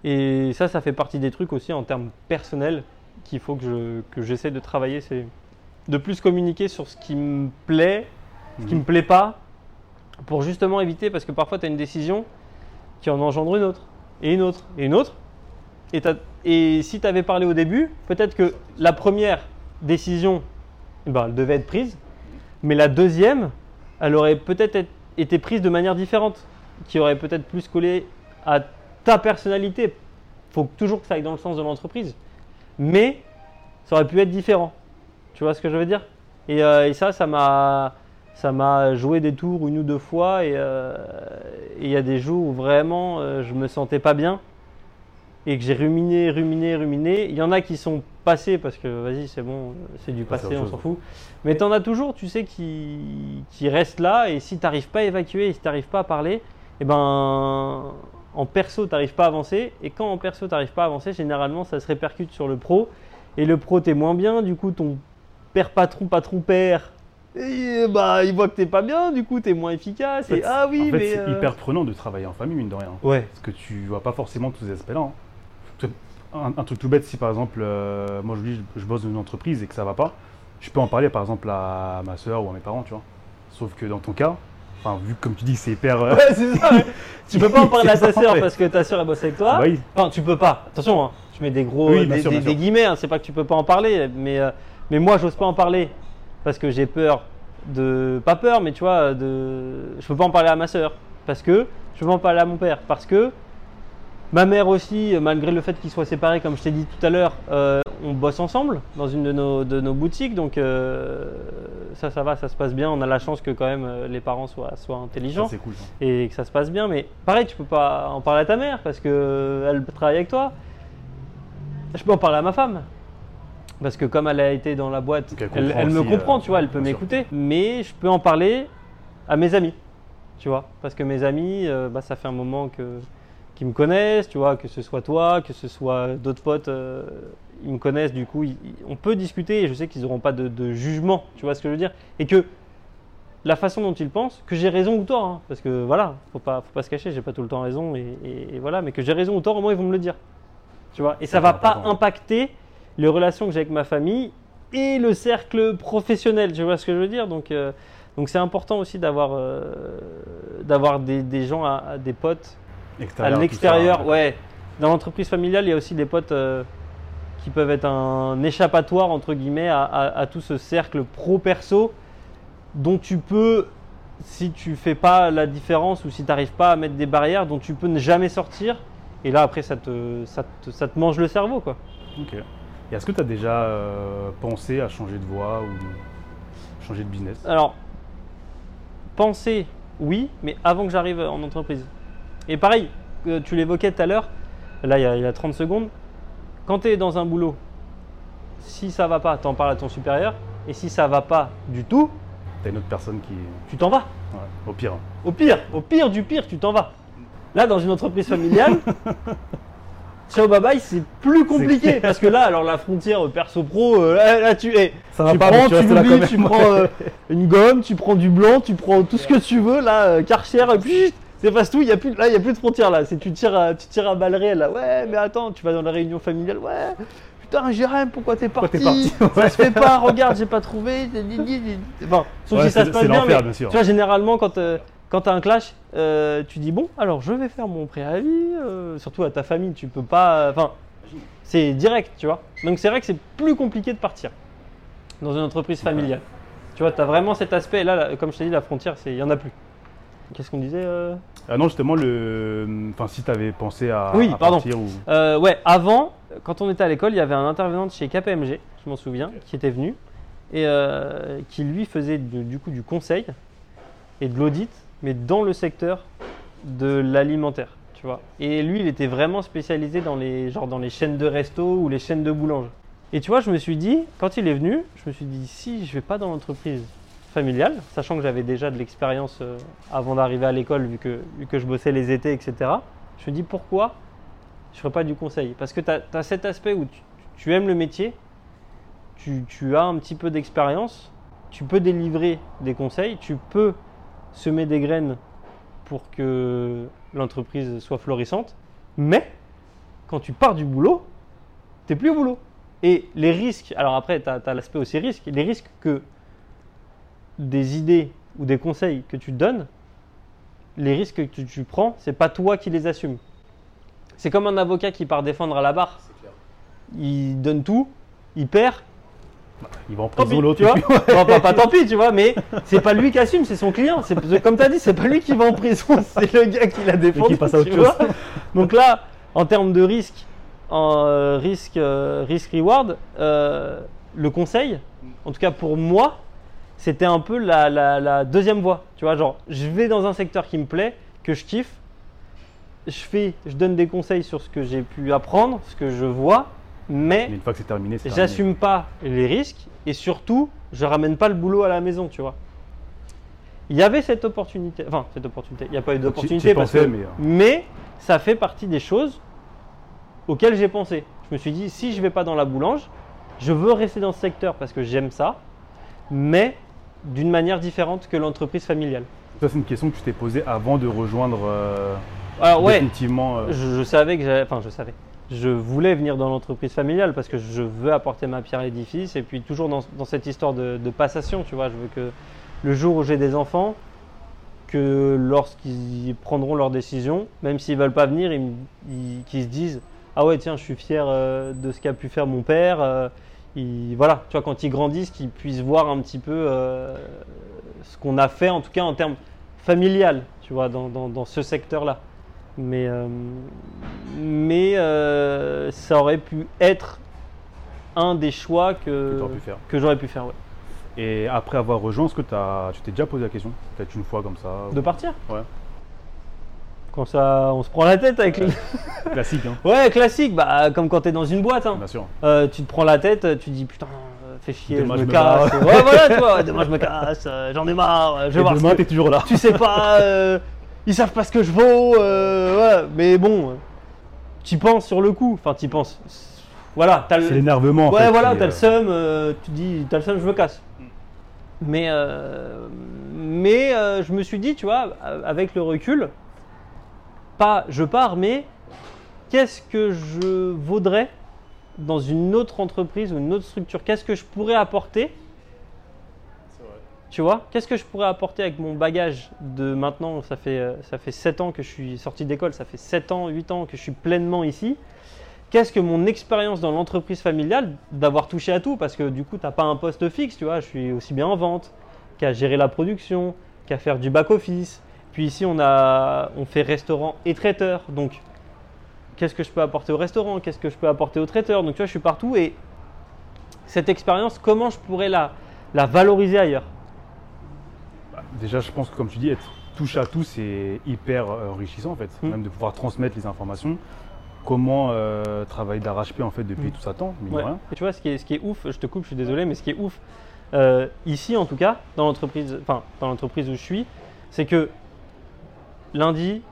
et ça, ça fait partie des trucs aussi en termes personnels qu'il faut que je que j'essaie de travailler, c'est de plus communiquer sur ce qui me plaît, ce qui
Mhm.
me plaît pas, pour justement éviter parce que parfois tu as une décision qui en engendre une autre et une autre et une autre. Et, et si tu avais parlé au début, peut-être que la première décision, eh ben, elle devait être prise, mais la deuxième, elle aurait peut-être être- été prise de manière différente, qui aurait peut-être plus collé à ta personnalité. faut toujours que ça aille dans le sens de l'entreprise, mais ça aurait pu être différent. Tu vois ce que je veux dire? Euh, et ça, ça m'a, ça m'a joué des tours une ou deux fois, et euh, et il y a des jours où vraiment euh, je me sentais pas bien et que j'ai ruminé, ruminé, ruminé. Il y en a qui sont passés parce que vas-y, c'est bon, c'est du passé, on s'en fout. Mais tu en as toujours, tu sais, qui, qui restent là et si tu n'arrives pas à évacuer et si tu n'arrives pas à parler, et ben en perso, tu n'arrives pas à avancer. Et quand en perso, tu n'arrives pas à avancer, généralement, ça se répercute sur le pro. Et le pro, tu es moins bien, du coup, ton père patron, patron père. Et bah, il voit que t'es pas bien, du coup, t'es moins efficace.
En fait,
et ah oui,
en fait,
mais.
c'est
euh,
hyper prenant de travailler en famille, mine de rien.
Ouais.
Parce que tu vois pas forcément tous ces aspects-là. hein. Un, un truc tout bête, si par exemple, euh, moi je, dis, je bosse dans une entreprise et que ça va pas, je peux en parler par exemple à ma soeur ou à mes parents, tu vois. Sauf que dans ton cas, enfin, vu que comme tu dis que c'est hyper. euh,
Ouais, c'est ça. tu peux pas en parler à ta sœur parce que ta sœur elle bosse avec toi.
bah oui,
Enfin, tu peux pas. Attention, hein. je mets des gros
Oui,
euh, des,
sûr,
des-
bien sûr.
des guillemets. hein. C'est pas que tu peux pas en parler, mais, euh, mais moi, j'ose pas en parler parce que j'ai peur de. Pas peur, mais tu vois, de. Je peux pas en parler à ma soeur. Parce que je peux pas en parler à mon père. Parce que ma mère aussi, malgré le fait qu'ils soient séparés, comme je t'ai dit tout à l'heure, euh, on bosse ensemble dans une de nos, de nos boutiques. Donc euh, ça, ça va, ça se passe bien. On a la chance que quand même euh, les parents soient, soient
Ça,
intelligents
c'est cool. ça.
et que ça se passe bien. Mais pareil, tu peux pas en parler à ta mère parce que elle travaille avec toi. Je peux en parler à ma femme. Parce que comme elle a été dans la boîte,
elle
elle,
comprend
elle me
aussi,
comprend,
euh,
tu vois, elle peut m'écouter. Mais je peux en parler à mes amis, tu vois. Parce que mes amis, euh, bah, ça fait un moment que qu'ils me connaissent, tu vois, que ce soit toi, que ce soit d'autres potes, euh, ils me connaissent, du coup, ils- on peut discuter et je sais qu'ils n'auront pas de, de jugement, tu vois ce que je veux dire Et que la façon dont ils pensent, que j'ai raison ou tort, hein, parce que voilà, faut pas, faut pas se cacher, j'ai pas tout le temps raison, et, et- et voilà, mais que j'ai raison ou tort, au moins ils vont me le dire, tu vois. Et ça va
C'est
pas impacter les relations que j'ai avec ma famille et le cercle professionnel, tu vois ce que je veux dire? Donc, euh, donc c'est important aussi d'avoir, euh, d'avoir des, des gens, à- à des potes à
Extérieur,
l'extérieur, ouais. Dans l'entreprise familiale, il y a aussi des potes euh, qui peuvent être un échappatoire, entre guillemets, à, à- à tout ce cercle pro-perso dont tu peux, si tu fais pas la différence ou si tu n'arrives pas à mettre des barrières, dont tu peux ne jamais sortir. Et là, après, ça te, ça te, ça te mange le cerveau, quoi.
Ok. Et est-ce que tu as déjà euh, pensé à changer de voie ou changer de business?
Alors, penser, oui, mais avant que j'arrive en entreprise. Et pareil, euh, tu l'évoquais tout à l'heure, là il y, a, il y a 30 secondes, quand tu es dans un boulot, si ça va pas, t'en parles à ton supérieur, et si ça va pas du tout,
T'as une autre personne qui.
tu t'en vas.
Ouais, au pire.
Au pire, au pire du pire, tu t'en vas. Là, dans une entreprise familiale, ciao bye bye, c'est plus compliqué. Parce que là, alors la frontière perso-pro, euh, là, là, tu es.
Ça va
tu prends,
tu même.
tu prends euh, une gomme, tu prends du blanc, tu prends tout ce que tu veux. Là, euh, Karcher, euh, c'est passe tout. Il y a plus, là, il y a plus de frontière là. C'est tu tires, à, tu tires à balles réelles là. Ouais, mais attends, tu vas dans la réunion familiale. Ouais. Putain, Jérém, pourquoi t'es
Pourquoi
parti,
parti
Ça se fait pas. Regarde, j'ai pas trouvé. Bon, sauf
Ouais,
si ça se passe bien. mais
bien sûr.
Tu vois, généralement, quand euh, quand tu as un clash, euh, tu dis bon, alors je vais faire mon préavis, euh, surtout à ta famille, tu peux pas. Enfin, c'est direct, tu vois. Donc c'est vrai que c'est plus compliqué de partir dans une entreprise familiale. Tu vois, tu as vraiment cet aspect. Là, là, comme je t'ai dit, la frontière, il n'y en a plus. Qu'est-ce qu'on disait euh?
Ah non, justement, le... enfin, si tu avais pensé à,
Oui,
à
pardon.
partir ou.
Euh, Ouais, avant, quand on était à l'école, il y avait un intervenant de chez KPMG, je m'en souviens, qui était venu et euh, qui lui faisait du, du coup du conseil et de l'audit, mais dans le secteur de l'alimentaire, tu vois. Et lui, il était vraiment spécialisé dans les, genre dans les chaînes de resto ou les chaînes de boulange. Et tu vois, je me suis dit, quand il est venu, je me suis dit, si je vais pas dans l'entreprise familiale, sachant que j'avais déjà de l'expérience euh, avant d'arriver à l'école, vu que, que je bossais les étés, etc., je me dit, pourquoi je ferais pas du conseil? Parce que tu as, cet aspect où tu, tu aimes le métier, tu, tu as un petit peu d'expérience, tu peux délivrer des conseils, tu peux semer des graines pour que l'entreprise soit florissante, mais quand tu pars du boulot, tu n'es plus au boulot. Et les risques, alors après, tu as, l'aspect aussi risque, les risques que des idées ou des conseils que tu donnes, les risques que tu, tu prends, c'est pas toi qui les assumes. C'est comme un avocat qui part défendre à la barre. Il donne tout, il perd,
Il va en prison l'autre.
Bon, pas, pas tant pis, tu vois, mais c'est pas lui qui assume, c'est son client. C'est comme tu as dit, c'est pas lui qui va en prison, c'est le gars qui l'a vois. Donc là, en termes de risque, en euh, risque, euh, risque reward, euh, le conseil, en tout cas pour moi, c'était un peu la, la- la deuxième voie. Tu vois, genre, je vais dans un secteur qui me plaît, que je kiffe, je fais, je donne des conseils sur ce que j'ai pu apprendre, ce que je vois, mais
Mais une fois que c'est terminé, c'est terminé.
j'assume pas les risques et surtout, je ramène pas le boulot à la maison, tu vois. Il y avait cette opportunité, enfin cette opportunité, il n'y a pas eu
Tu-
d'opportunité
tu
parce que,
mais, euh,
mais ça fait partie des choses auxquelles j'ai pensé. Je me suis dit, si je vais pas dans la boulange, je veux rester dans ce secteur parce que j'aime ça, mais d'une manière différente que l'entreprise familiale.
Ça, c'est une question que tu t'es posée avant de rejoindre euh,
Alors ouais,
définitivement. euh,
je, je savais que j'allais, enfin je savais, je voulais venir dans l'entreprise familiale parce que je veux apporter ma pierre à l'édifice et puis toujours dans, cette histoire de, passation, tu vois, je veux que le jour où j'ai des enfants, que lorsqu'ils prendront leurs décisions, même s'ils veulent pas venir, ils, qu'ils se disent ah ouais tiens je suis fier euh, de ce qu'a pu faire mon père, euh, voilà, tu vois, quand ils grandissent, qu'ils puissent voir un petit peu euh, ce qu'on a fait, en tout cas en termes familial, tu vois, dans, ce secteur-là. Mais, euh, mais euh, ça aurait pu être un des choix
Que
que, j'aurais pu faire, ouais.
Et après avoir rejoint, est-ce que t'as- tu t'es déjà posé la question Peut-être une fois comme ça
De partir
Ouais.
Quand ça, on se prend la tête avec le...
Classique, hein
Ouais, classique, bah, comme quand t'es dans une boîte. hein.
Bien sûr.
Euh, tu te prends la tête, tu dis putain, fais chier,
Demain,
je
je
me
me
casse. ouais, voilà, ouais, demain je me casse, j'en ai marre, je vais voir
demain, t'es toujours là.
Tu sais pas, euh, ils savent pas ce que je vaux, euh, ouais, mais bon, euh, tu penses sur le coup, enfin, tu penses. Voilà, t'as
C'est
le.
l'énervement. en
Ouais,
fait,
voilà, t'as
euh,
le seum, euh, tu dis, t'as le seum, je me casse. Mais, euh, mais euh, je me suis dit, tu vois, avec le recul, pas je pars, mais qu'est-ce que je vaudrais dans une autre entreprise ou une autre structure? Qu'est-ce que je pourrais apporter Tu vois Qu'est-ce que je pourrais apporter avec mon bagage de maintenant Ça fait, euh, ça fait 7 ans que je suis sorti d'école, ça fait 7 ans, 8 ans que je suis pleinement ici. Qu'est-ce que mon expérience dans l'entreprise familiale d'avoir touché à tout? Parce que du coup, tu n'as pas un poste fixe, tu vois. Je suis aussi bien en vente qu'à gérer la production, qu'à faire du back-office. Puis ici, on, a, on fait restaurant et traiteur. Donc, qu'est-ce que je peux apporter au restaurant? Qu'est-ce que je peux apporter au traiteur? Donc, tu vois, je suis partout. Et cette expérience, comment je pourrais la, la valoriser ailleurs?
Déjà, je pense que comme tu dis, être touche à tout, c'est hyper euh, enrichissant en fait.
Mm.
Même de pouvoir transmettre les informations. Comment euh, travailler d'arrache-pied en fait depuis
Mm.
tout ça temps, mine de rien.
Et tu vois, ce qui, est, ce qui est ouf, je te coupe, je suis désolé, mais ce qui est ouf, euh, ici en tout cas, dans l'entreprise, enfin, dans l'entreprise où je suis, c'est que lundi,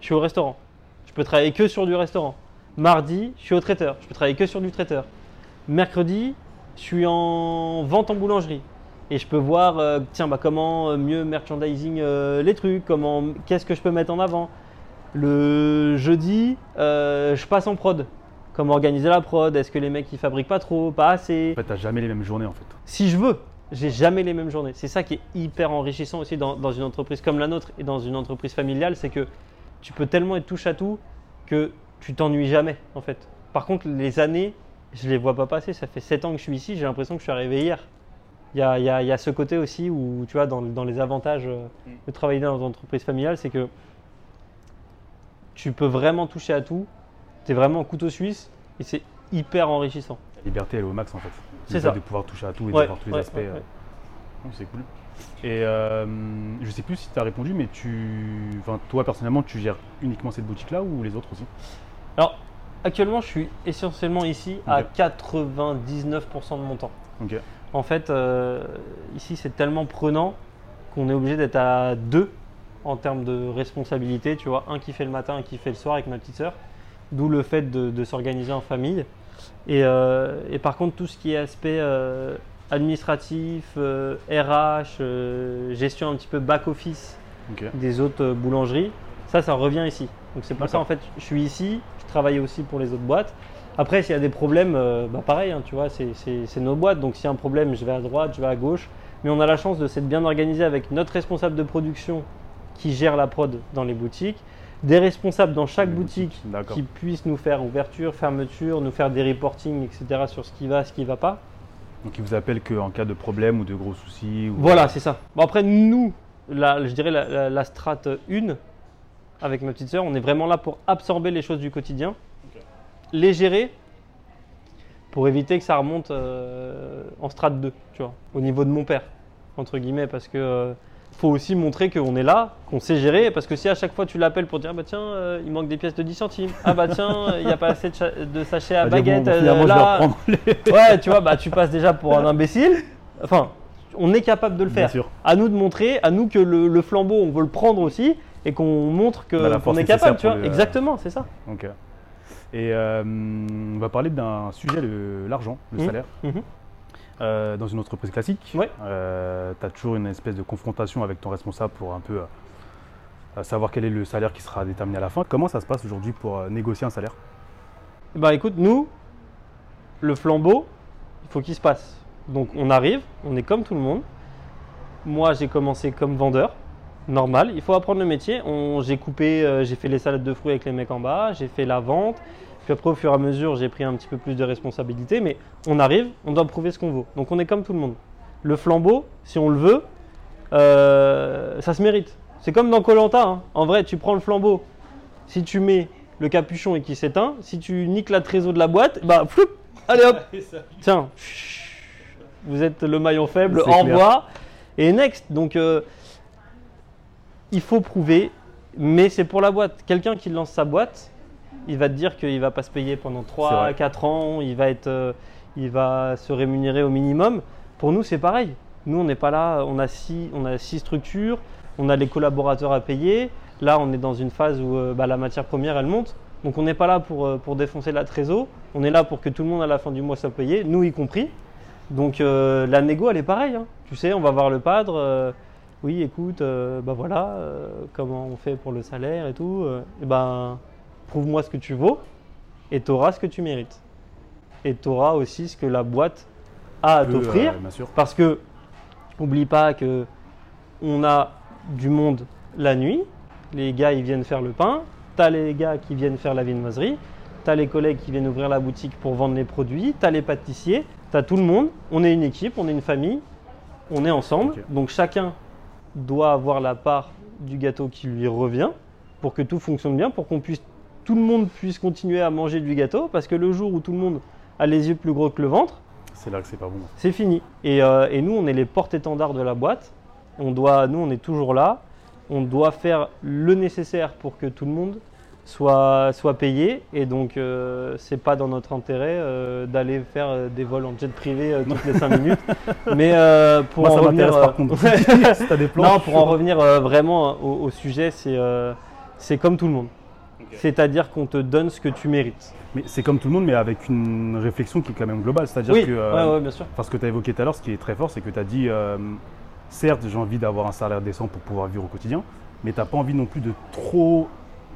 je suis au restaurant. Je peux travailler que sur du restaurant. Mardi, je suis au traiteur. Je peux travailler que sur du traiteur. Mercredi, je suis en vente en boulangerie. Et je peux voir, euh, tiens, bah, comment euh, mieux merchandising euh, les trucs, comment, qu'est-ce que je peux mettre en avant. Le jeudi, euh, je passe en prod. Comment organiser la prod Est-ce que les mecs ils fabriquent pas trop, pas assez?
En fait, t'as jamais les mêmes journées en fait.
Si je veux, j'ai jamais les mêmes journées. C'est ça qui est hyper enrichissant aussi dans, dans une entreprise comme la nôtre et dans une entreprise familiale, c'est que tu peux tellement être touche à tout que tu t'ennuies jamais en fait. Par contre, les années, je les vois pas passer. Ça fait 7 ans que je suis ici, j'ai l'impression que je suis arrivé hier. Il y a, il y a- il y a ce côté aussi où, tu vois, dans, dans les avantages euh, de travailler dans une entreprise familiale, c'est que tu peux vraiment toucher à tout. Tu es vraiment en couteau suisse et c'est hyper enrichissant.
La liberté, elle est au max en fait.
C'est ça.
De pouvoir toucher à tout et
Ouais,
d'avoir tous les
ouais,
aspects.
ouais,
euh, c'est cool. Et euh, je sais plus si tu as répondu, mais tu, enfin, toi personnellement, tu gères uniquement cette boutique-là ou les autres aussi?
Alors, actuellement, je suis essentiellement ici à
Ok.
99% de mon temps.
Ok.
En fait, euh, ici, c'est tellement prenant qu'on est obligé d'être à deux en termes de responsabilité. Tu vois, un qui fait le matin, un qui fait le soir avec ma petite sœur. D'où le fait de, de s'organiser en famille. Et, euh, et par contre, tout ce qui est aspect euh, administratif, euh, RH, gestion un petit peu back-office, des autres boulangeries, ça, ça revient ici. Donc c'est pour ça en fait, je suis ici, je travaille aussi pour les autres boîtes. Après, s'il y a des problèmes, euh, bah, pareil, hein, tu vois, c'est- nos boîtes. Donc s'il y a un problème, je vais à droite, je vais à gauche. Mais on a la chance de s'être bien organisé avec notre responsable de production qui gère la prod dans les boutiques, des responsables dans chaque
Les
boutique qui puissent nous faire ouverture, fermeture, nous faire des reportings, etc. sur ce qui va, ce qui ne va pas.
Donc ils vous appellent qu'en cas de problème ou de gros soucis. Ou...
Voilà, c'est ça. Bon, après, nous, la, je dirais la, la, la strate 1, avec ma petite sœur, on est vraiment là pour absorber les choses du quotidien, les gérer, pour éviter que ça remonte euh, en strate 2, tu vois, au niveau de mon père, entre guillemets, parce que euh, faut aussi montrer qu'on est là, qu'on sait gérer, parce que si à chaque fois tu l'appelles pour dire, bah tiens, euh, il manque des pièces de 10 centimes, ah bah tiens, il n'y a pas assez de, sachets à
bon,
baguette, euh,
je vais
là,
les-
ouais, tu vois, bah tu passes déjà pour un imbécile. Enfin, on est capable de le faire.
sûr.
À nous de montrer, à nous que le, le flambeau, on veut le prendre aussi et qu'on montre
la
qu'on
force
est capable, tu vois. Exactement, c'est ça.
Ok. Et euh, on va parler d'un sujet, l'argent, le
Mhm.
salaire.
Mhm.
Euh, dans une entreprise classique,
Ouais.
tu as toujours une espèce de confrontation avec ton responsable pour un peu euh, savoir quel est le salaire qui sera déterminé à la fin. Comment ça se passe aujourd'hui pour euh, négocier un salaire?
Bah écoute, nous, le flambeau, il faut qu'il se passe. Donc on arrive, on est comme tout le monde. Moi, j'ai commencé comme vendeur, normal. Il faut apprendre le métier. J'ai coupé, euh, j'ai fait les salades de fruits avec les mecs en bas, j'ai fait la vente, Puis après, au fur et à mesure, j'ai pris un petit peu plus de responsabilité, mais on arrive, on doit prouver ce qu'on vaut. Donc on est comme tout le monde. Le flambeau, si on le veut, euh, ça se mérite. C'est comme dans Colanta. Hein. En vrai, tu prends le flambeau. Si tu mets le capuchon et qu'il s'éteint, si tu niques la trésor de la boîte, bah floup, allez hop, tiens, vous êtes le maillon faible, au revoir. Et next, donc euh, il faut prouver, mais c'est pour la boîte. Quelqu'un qui lance sa boîte, il va te dire qu'il va pas se payer pendant
C'est
3
vrai.
4 ans, il va, être, euh, il va se rémunérer au minimum. Pour nous, c'est pareil. Nous, on n'est pas là, on a, six, on a six structures, on a les collaborateurs à payer. Là, on est dans une phase où euh, bah, la matière première, elle monte. Donc, on n'est pas là pour, euh, pour défoncer la trésor. On est là pour que tout le monde, à la fin du mois, soit payé, nous y compris. Donc, la négo, elle est pareille. hein. Tu sais, on va voir le padre. Oui, écoute, euh, bah voilà, euh, comment on fait pour le salaire et tout. euh, et ben, prouve-moi ce que tu vaux et tu auras ce que tu mérites. Et tu auras aussi ce que la boîte a à t'offrir. Parce que, oublie pas que on a du monde la nuit. Les gars, ils viennent faire le pain. Tu as les gars qui viennent faire la viennoiserie. Tu as les collègues qui viennent ouvrir la boutique pour vendre les produits. Tu as les pâtissiers. Tu as tout le monde. On est une équipe, on est une famille. On est ensemble. Donc chacun doit avoir la part du gâteau qui lui revient pour que tout fonctionne bien, pour qu'on puisse tout le monde puisse continuer à manger du gâteau. Parce que le jour où tout le monde a les yeux plus gros que le ventre,
C'est là que c'est pas bon.
c'est fini. Et, euh, et nous, on est les porte-étendards de la boîte. On doit, nous, on est toujours là. On doit faire le nécessaire pour que tout le monde soit, soit payé. Et donc, euh, c'est pas dans notre intérêt euh, d'aller faire euh, des vols en jet privé euh, toutes les 5 minutes. Mais pour
Moi,
en
ça
revenir,
par contre. si t'as des plans.
non, pour en revenir vraiment au, au sujet, c'est c'est comme tout le monde. C'est-à-dire qu'on te donne ce que tu mérites.
Mais c'est comme tout le monde, mais avec une réflexion qui est quand même globale. C'est-à-dire
Oui,
que.
ouais, ouais, bien sûr.
Parce que tu as évoqué tout à l'heure, ce qui est très fort, c'est que tu as dit, certes, j'ai envie d'avoir un salaire décent pour pouvoir vivre au quotidien, mais tu n'as pas envie non plus de trop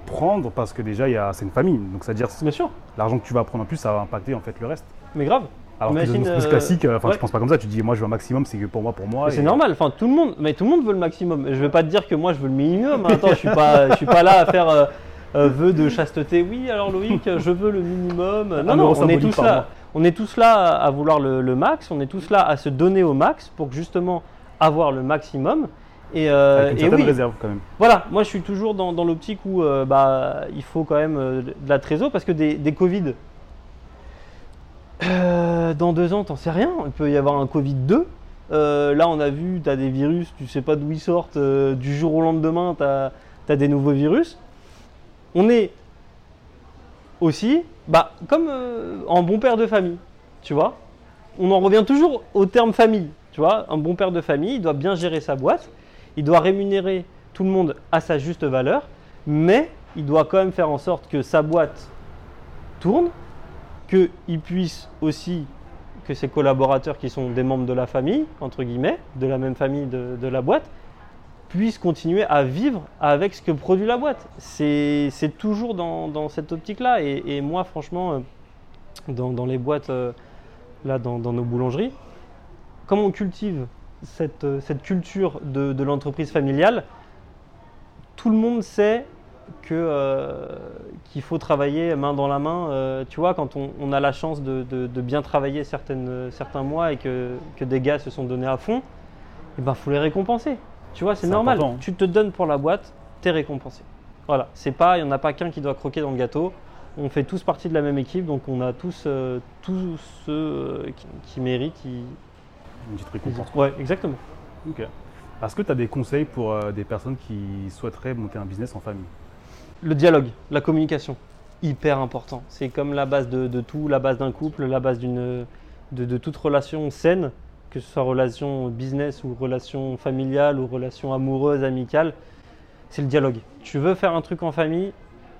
prendre parce que déjà, il y a- c'est une famille. Donc, c'est-à-dire,
Bien sûr,
l'argent que tu vas prendre en plus, ça va impacter en fait le reste.
mais grave.
Alors que
Imagine,
dans l'entreprise
euh,
classique, euh, enfin,
ouais.
tu penses pas comme ça, tu dis, moi, je veux un maximum, c'est que pour moi, pour moi.
Mais
et-
c'est normal, enfin tout le monde, mais tout le monde veut le maximum. Je vais pas te dire que moi je veux le minimum. hein. Attends, je suis pas, je suis pas là à faire euh, euh, vœu de chasteté. Oui, alors Loïc, je veux le minimum. Non,
Un
non,
euro
on est
symbolique
tous
par
là.
mois.
On est tous là à vouloir le, le max. On est tous là à se donner au max pour justement avoir le maximum. Et, euh,
Avec une
et
certaine
oui,
réserve quand même.
voilà, moi je suis toujours dans, dans l'optique où euh, bah, il faut quand même euh, de la trésor parce que des, des Covid, euh, dans deux ans, t'en sais rien. Il peut y avoir un Covid 2. Euh, là, on a vu, tu as des virus, tu sais pas d'où ils sortent. du jour au lendemain, tu as, des nouveaux virus. On est aussi, bah, comme en bon père de famille, tu vois. On en revient toujours au terme famille, tu vois. Un bon père de famille, il doit bien gérer sa boîte, il doit rémunérer tout le monde à sa juste valeur, mais il doit quand même faire en sorte que sa boîte tourne, qu'il puisse aussi, que ses collaborateurs qui sont des membres de la famille, entre guillemets, de la même famille de, de la boîte, puissent continuer à vivre avec ce que produit la boîte. C'est toujours dans, dans cette optique-là. Et, et moi, franchement, euh, dans, dans les boîtes, euh, là, dans, dans nos boulangeries, comme on cultive cette, euh, cette culture de, de l'entreprise familiale, tout le monde sait que, euh, qu'il faut travailler main dans la main. Euh, tu vois, quand on, on a la chance de, de- de bien travailler certaines, certains mois et que, que des gars se sont donnés à fond, il ben, faut les récompenser. Tu vois, c'est normal.
important, hein.
Tu te donnes pour la boîte, t'es récompensé. Voilà, c'est pas, il n'y en a pas qu'un qui doit croquer dans le gâteau. On fait tous partie de la même équipe, donc on a tous, euh, tous ceux qui, qui méritent. ils-
Une petite récompense.
Ouais, exactement.
Ok. Est-ce que tu as des conseils pour euh, des personnes qui souhaiteraient monter un business en famille?
Le dialogue, la communication, hyper important. C'est comme la base de, de tout, la base d'un couple, la base d'une, de, de toute relation saine, que ce soit relation business ou relation familiale ou relation amoureuse, amicale. C'est le dialogue. Tu veux faire un truc en famille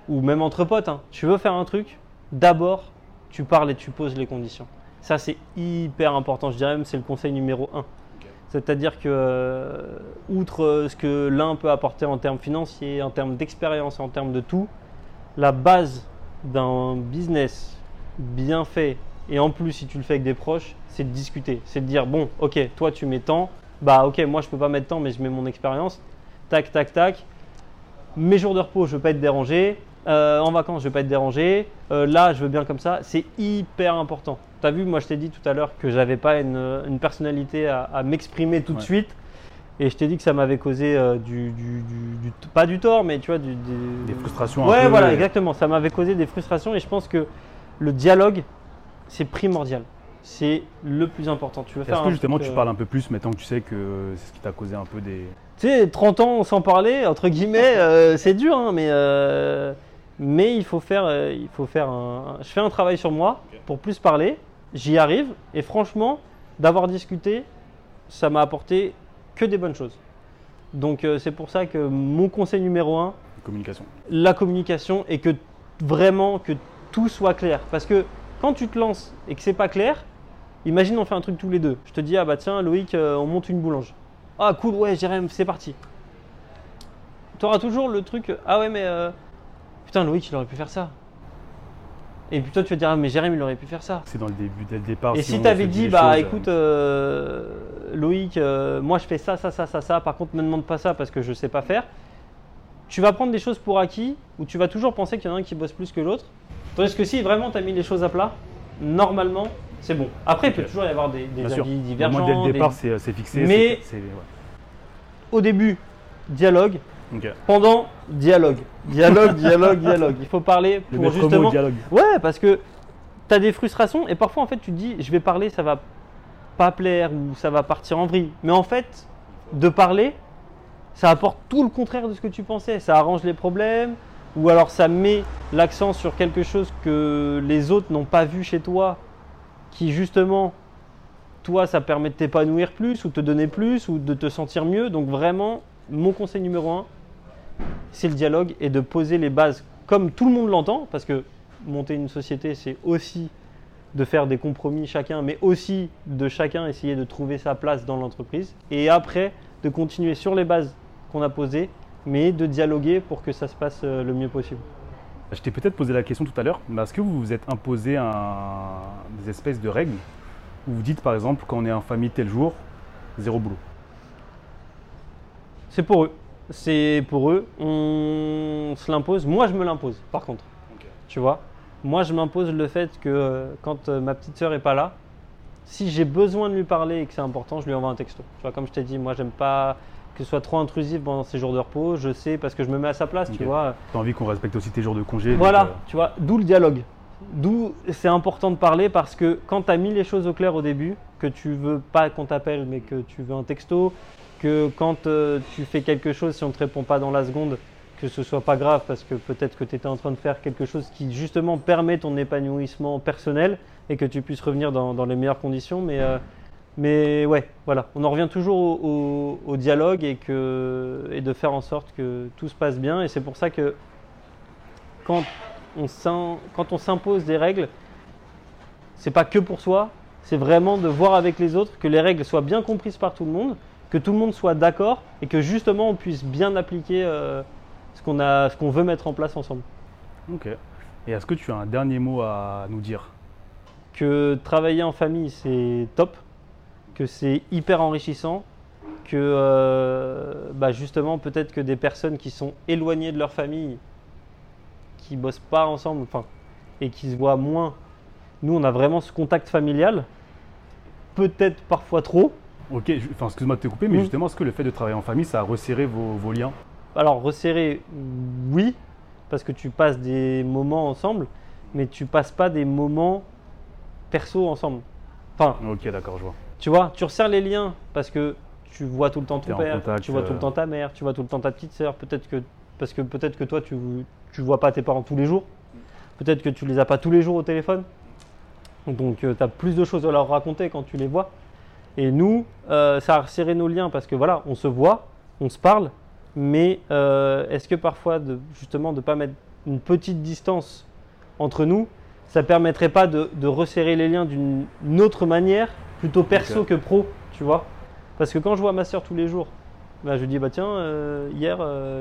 ou même entre potes, hein, tu veux faire un truc, d'abord tu parles et tu poses les conditions. Ça c'est hyper important, je dirais même c'est le conseil numéro un. C'est-à-dire que, euh, outre euh, ce que l'un peut apporter en termes financiers, en termes d'expérience, en termes de tout, la base d'un business bien fait, et en plus si tu le fais avec des proches, c'est de discuter. C'est de dire, bon, ok, toi tu mets tant, bah ok, moi je peux pas mettre tant, mais je mets mon expérience, tac, tac, tac. Mes jours de repos, je veux pas être dérangé. Euh, en vacances, je vais pas être dérangé. Euh, là, je veux bien comme ça. C'est hyper important. Tu as vu, moi, je t'ai dit tout à l'heure que j'avais pas une, une personnalité à, à m'exprimer tout de suite. Et je t'ai dit que ça m'avait causé euh, du, du- du- du- pas du tort, mais tu vois, du, des,
frustrations un
Ouais,
peu,
voilà, exactement. Ça m'avait causé des frustrations et je pense que le dialogue, c'est primordial. C'est le plus important. Tu veux faire
Est-ce que justement tu parles un peu plus maintenant que tu sais que c'est ce qui t'a causé un peu des.
Tu sais, 30 ans sans parler, entre guillemets, c'est dur, hein, mais, mais il faut faire, euh, il faut faire un, un- Je fais un travail sur moi pour plus parler, j'y arrive, et franchement, d'avoir discuté, ça m'a apporté que des bonnes choses. Donc euh, c'est pour ça que mon conseil numéro un,
communication
la communication et que vraiment que tout soit clair. Parce que quand tu te lances et que c'est pas clair, imagine on fait un truc tous les deux. Je te dis ah bah tiens Loïc euh, on monte une boulange. Ah cool ouais Jérém c'est parti. Tu auras toujours le truc ah ouais mais euh, putain Loïc il aurait pu faire ça. Et puis toi tu vas dire ah mais Jérém il aurait pu faire ça.
C'est dans le début, dès le départ.
Et
si
si
on
tu avais
se
dit, bah
choses,
écoute,
euh,
euh, Loïc, euh, moi je fais ça, ça, ça, ça, ça, par contre, me demande pas ça parce que je sais pas faire, tu vas prendre des choses pour acquis ou tu vas toujours penser qu'il y en a un qui bosse plus que l'autre? Tandis que si vraiment tu as mis les choses à plat, normalement, c'est bon. Après, il peut toujours y avoir des, des
sûr.
avis
dès le départ, c'est c'est fixé.
Mais-
ouais.
Au début, dialogue. Pendant, dialogue. Dialogue, dialogue, dialogue. Il faut parler
Le
pour
mot,
justement.
dialogue.
Ouais, parce que tu as des frustrations et parfois en fait tu te dis je vais parler, ça va pas plaire ou ça va partir en vrille. Mais en fait, de parler, ça apporte tout le contraire de ce que tu pensais. Ça arrange les problèmes ou alors ça met l'accent sur quelque chose que les autres n'ont pas vu chez toi qui justement toi ça permet de t'épanouir plus ou te donner plus ou de te sentir mieux. Donc vraiment, mon conseil numéro un, c'est le dialogue et de poser les bases comme tout le monde l'entend, parce que monter une société, c'est aussi de faire des compromis chacun, mais aussi de chacun essayer de trouver sa place dans l'entreprise. Et après, de continuer sur les bases qu'on a posées, mais de dialoguer pour que ça se passe euh, le mieux possible.
Je t'ai peut-être posé la question tout à l'heure, mais est-ce que vous vous êtes imposé un- des espèces de règles où vous dites par exemple quand on est en famille tel jour, zéro boulot?
C'est pour eux. C'est pour eux. On se l'impose. Moi, je me l'impose, par contre. Tu vois? Moi, je m'impose le fait que euh, quand euh, ma petite sœur est pas là, si j'ai besoin de lui parler et que c'est important, je lui envoie un texto. Tu vois, comme je t'ai dit, moi, j'aime pas que ce soit trop intrusif pendant ses jours de repos. Je sais parce que je me mets à sa place, tu vois.
T'as envie qu'on respecte aussi tes jours de congé donc,
Voilà,
euh,
tu vois, d'où le dialogue. D'où c'est important de parler parce que quand tu as mis les choses au clair au début, que tu veux pas qu'on t'appelle mais que tu veux un texto, que quand euh, tu fais quelque chose, si on ne te répond pas dans la seconde, que ce soit pas grave parce que peut-être que tu étais en train de faire quelque chose qui justement permet ton épanouissement personnel et que tu puisses revenir dans, les meilleures conditions. Mais, euh, mais ouais, voilà, on en revient toujours au, dialogue et, et de faire en sorte que tout se passe bien. Et c'est pour ça que quand on s'im- quand on s'impose des règles, c'est pas que pour soi, c'est vraiment de voir avec les autres que les règles soient bien comprises par tout le monde, que tout le monde soit d'accord et que justement on puisse bien appliquer euh, ce qu'on a, ce qu'on veut mettre en place ensemble.
Ok. Et est-ce que tu as un dernier mot à nous dire?
Que travailler en famille c'est top, que c'est hyper enrichissant, que euh, bah, justement peut-être que des personnes qui sont éloignées de leur famille, qui bossent pas ensemble, enfin, et qui se voient moins. Nous, on a vraiment ce contact familial, peut-être parfois trop.
Ok, enfin excuse-moi de te couper, mais
Mm.
justement, est-ce que le fait de travailler en famille, ça a resserré vos, vos liens?
Alors resserrer, oui, parce que tu passes des moments ensemble, mais tu passes pas des moments perso ensemble. Enfin,
Ok, d'accord, je vois.
tu vois, tu resserres les liens parce que tu vois tout le temps ton père,
contact,
tu vois tout
euh.
le temps ta mère, tu vois tout le temps ta petite sœur. Peut-être que parce que peut-être que toi tu tu vois pas tes parents tous les jours. Peut-être que tu les as pas tous les jours au téléphone. Donc tu as plus de choses à leur raconter quand tu les vois. Et nous, euh, ça a resserré nos liens parce que voilà, on se voit, on se parle, mais euh, est-ce que parfois, de, justement, de ne pas mettre une petite distance entre nous, ça permettrait pas de, de resserrer les liens d'une une autre manière, plutôt perso que pro, tu vois? Parce que quand je vois ma soeur tous les jours, bah, je lui dis, bah tiens, euh, hier,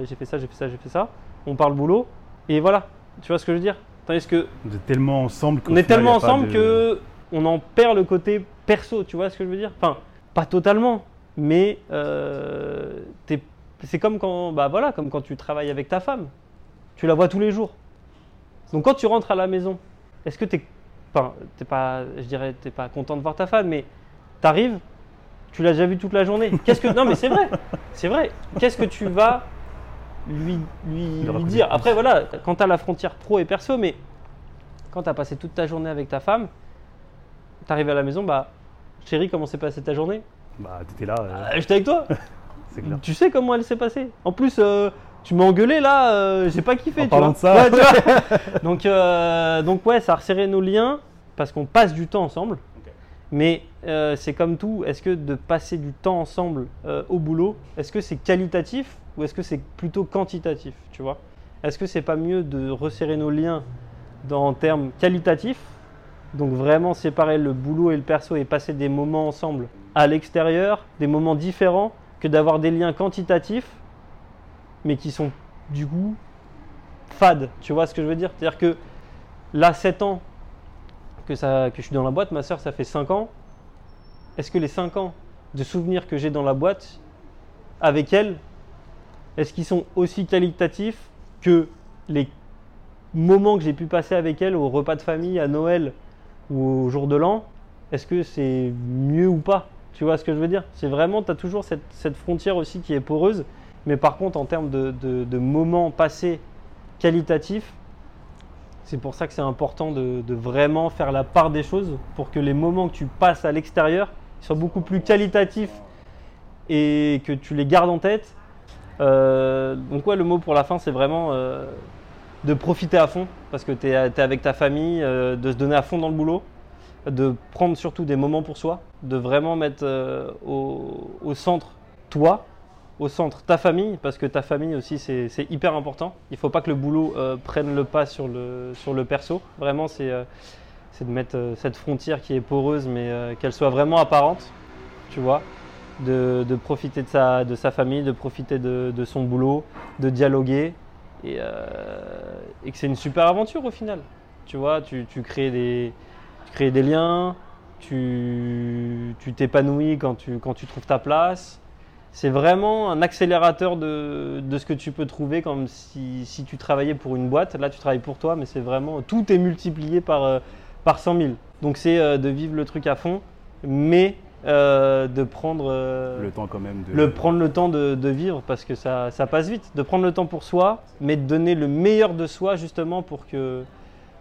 j'ai fait ça, j'ai fait ça, j'ai fait ça, on parle boulot, et voilà, tu vois ce que je veux dire? Tandis que
Vous êtes tellement ensemble qu'au
on est tellement ensemble
de-
que on en perd le côté perso, tu vois ce que je veux dire? Enfin, pas totalement, mais euh, t'es- c'est comme quand, bah voilà, comme quand tu travailles avec ta femme. Tu la vois tous les jours. Donc quand tu rentres à la maison, est-ce que tu es, enfin, t'es pas, je dirais, t'es pas content de voir ta femme, mais tu arrives, tu l'as déjà vu toute la journée. Qu'est-ce que non mais c'est vrai, c'est vrai. Qu'est-ce que tu vas lui, lui,
Lui
dire? Après voilà, quand tu as la frontière pro et perso, mais quand tu as passé toute ta journée avec ta femme, tu arrives à la maison, bah chérie, comment s'est passée ta journée?
Bah, t'étais là, euh,
Ah, J'étais avec toi.
c'est clair.
Tu sais comment elle s'est passée? En plus, euh, tu m'as engueulé là, euh, j'ai pas kiffé.
En
tu
parlant
vois.
de ça.
Ouais, tu vois. donc, donc ouais, ça a resserré nos liens parce qu'on passe du temps ensemble. Mais c'est comme tout. Est-ce que de passer du temps ensemble au boulot, est-ce que c'est qualitatif ou est-ce que c'est plutôt quantitatif Tu vois? Est-ce que c'est pas mieux de resserrer nos liens dans, en termes qualitatifs donc vraiment séparer le boulot et le perso et passer des moments ensemble à l'extérieur, des moments différents, que d'avoir des liens quantitatifs, mais qui sont du coup fades. Tu vois ce que je veux dire? C'est-à-dire que là, 7 ans que, ça, que je suis dans la boîte, ma soeur, ça fait 5 ans. Est-ce que les 5 ans de souvenirs que j'ai dans la boîte avec elle, est-ce qu'ils sont aussi qualitatifs que les moments que j'ai pu passer avec elle au repas de famille, à Noël ou au jour de l'an, est-ce que c'est mieux ou pas? Tu vois ce que je veux dire? C'est vraiment, tu as toujours cette, frontière aussi qui est poreuse, mais par contre, en termes de, moments passés qualitatifs, c'est pour ça que c'est important de, de vraiment faire la part des choses pour que les moments que tu passes à l'extérieur soient beaucoup plus qualitatifs et que tu les gardes en tête. Euh, donc ouais, le mot pour la fin, c'est vraiment euh, de profiter à fond parce que tu es, avec ta famille, euh, de se donner à fond dans le boulot, de prendre surtout des moments pour soi, de vraiment mettre euh, au, au centre toi, au centre ta famille, parce que ta famille aussi c'est hyper important. Il ne faut pas que le boulot euh, prenne le pas sur le, sur le perso. Vraiment, c'est de mettre cette frontière qui est poreuse, mais qu'elle soit vraiment apparente, tu vois. De, de profiter de sa, de sa famille, de profiter de son boulot, de dialoguer, et, euh, et que c'est une super aventure au final. Tu vois, tu, crées, des, liens, tu t'épanouis quand tu, trouves ta place. C'est vraiment un accélérateur de, ce que tu peux trouver comme si, si tu travaillais pour une boîte. Là, tu travailles pour toi, mais c'est vraiment tout est multiplié par, euh, par 100 000. Donc, c'est euh, de vivre le truc à fond, mais euh, de prendre euh,
Le temps quand même de.
le prendre le temps de, de vivre parce que ça, ça passe vite. De prendre le temps pour soi, mais de donner le meilleur de soi justement pour que,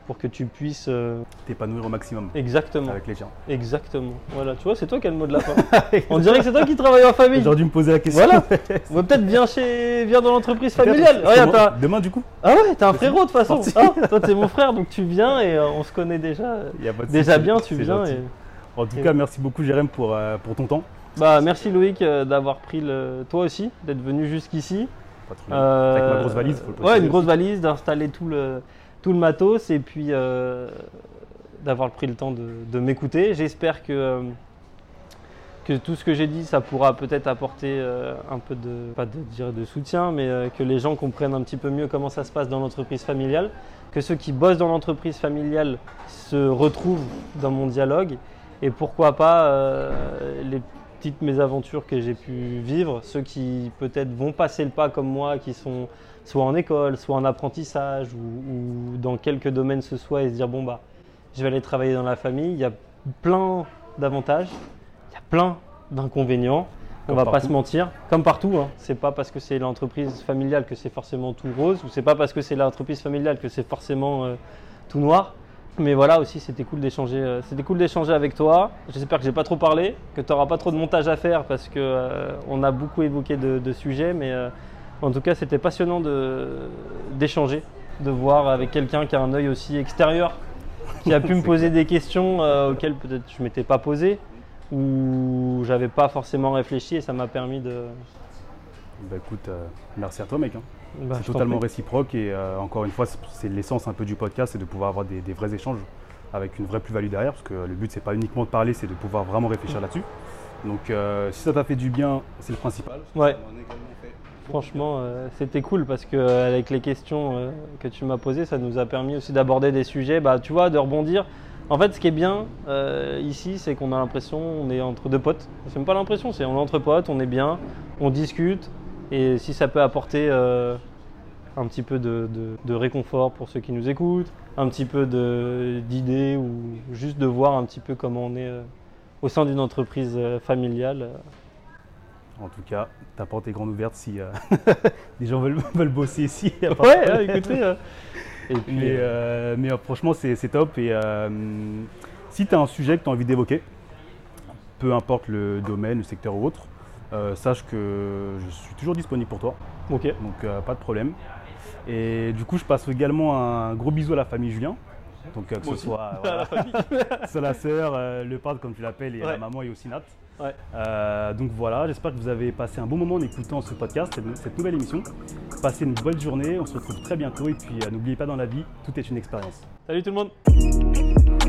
pour que tu puisses. euh,
T'épanouir au maximum
exactement.
avec les gens.
Exactement. Voilà, tu vois, c'est toi qui as le mot de la fin. On dirait que c'est toi qui travailles en famille.
J'aurais dû me poser la question.
Voilà. Ouais, peut-être viens chez, viens dans l'entreprise familiale. Regarde,
demain- Demain, du coup
ah ouais, t'as un frérot de toute façon. Ah, toi, t'es mon frère, donc tu viens et euh, on se connaît déjà.
il y a pas de
Déjà bien, tu viens.
En tout cas, merci beaucoup, Jérém, pour, euh, pour ton temps.
Bah, merci Loïc euh, d'avoir pris le, toi aussi, d'être venu jusqu'ici. Euh,
Avec ma grosse valise, faut le
Ouais, une grosse valise, d'installer tout le, tout le matos et puis euh, d'avoir pris le temps de, de m'écouter. J'espère que, que tout ce que j'ai dit, ça pourra peut-être apporter un peu de, pas de dire de soutien, mais que les gens comprennent un petit peu mieux comment ça se passe dans l'entreprise familiale, que ceux qui bossent dans l'entreprise familiale se retrouvent dans mon dialogue et pourquoi pas euh, les petites mésaventures que j'ai pu vivre, ceux qui peut-être vont passer le pas comme moi, qui sont soit en école, soit en apprentissage ou, ou dans quelques domaines ce soit et se dire bon bah je vais aller travailler dans la famille, il y a plein d'avantages, il y a plein d'inconvénients. On va pas se mentir, comme partout. Hein. C'est pas parce que c'est l'entreprise familiale que c'est forcément tout rose, ou c'est pas parce que c'est l'entreprise familiale que c'est forcément euh, tout noir. Mais voilà aussi, c'était cool d'échanger. euh, c'était cool d'échanger avec toi. J'espère que j'ai pas trop parlé, que tu n'auras pas trop de montage à faire parce que euh, on a beaucoup évoqué de, de sujets, mais euh, en tout cas, c'était passionnant de d'échanger, de voir avec quelqu'un qui a un œil aussi extérieur, qui a pu me poser des questions euh, auxquelles peut-être je m'étais pas posé ou j'avais pas forcément réfléchi et ça m'a permis de.
Bah écoute, merci à toi, mec. hein.
Bah,
c'est totalement réciproque et euh, encore une fois, c'est- l'essence un peu du podcast, c'est de pouvoir avoir des, des vrais échanges avec une vraie plus-value derrière, parce que le but c'est pas uniquement de parler, c'est de pouvoir vraiment réfléchir là-dessus. Donc euh, si ça t'a fait du bien, c'est le principal.
Ouais.
Fait.
Franchement, euh, c'était cool parce que avec les questions que tu m'as posées, ça nous a permis aussi d'aborder des sujets, bah, tu vois, de rebondir. En fait, ce qui est bien euh, ici, c'est qu'on a l'impression on est entre deux potes. C'est même pas l'impression, c'est on est entre potes, on est bien, on discute, et si ça peut apporter euh, un petit peu de, de- de réconfort pour ceux qui nous écoutent, un petit peu d'idées ou juste de voir un petit peu comment on est euh, au sein d'une entreprise euh, familiale.
En tout cas, ta porte est grande ouverte si des gens veulent, veulent bosser ici.
Ouais, ouais, écoutez. Et puis,
Mais, mais, franchement, c'est top. Et si tu as un sujet que tu as envie d'évoquer, peu importe le domaine, le secteur ou autre, euh, sache que je suis toujours disponible pour toi.
ok.
Donc euh, pas de problème. Et du coup, je passe également un gros bisou à la famille Julien. Donc euh, que
Moi
ce
aussi.
soit voilà, c'est la sœur, le père comme tu l'appelles, et
Ouais.
la maman et aussi Nat.
Ouais.
Donc voilà, j'espère que vous avez passé un bon moment en écoutant ce podcast, cette, cette nouvelle émission. Passez une bonne journée, on se retrouve très bientôt et puis n'oubliez pas dans la vie, tout est une expérience.
Salut tout le monde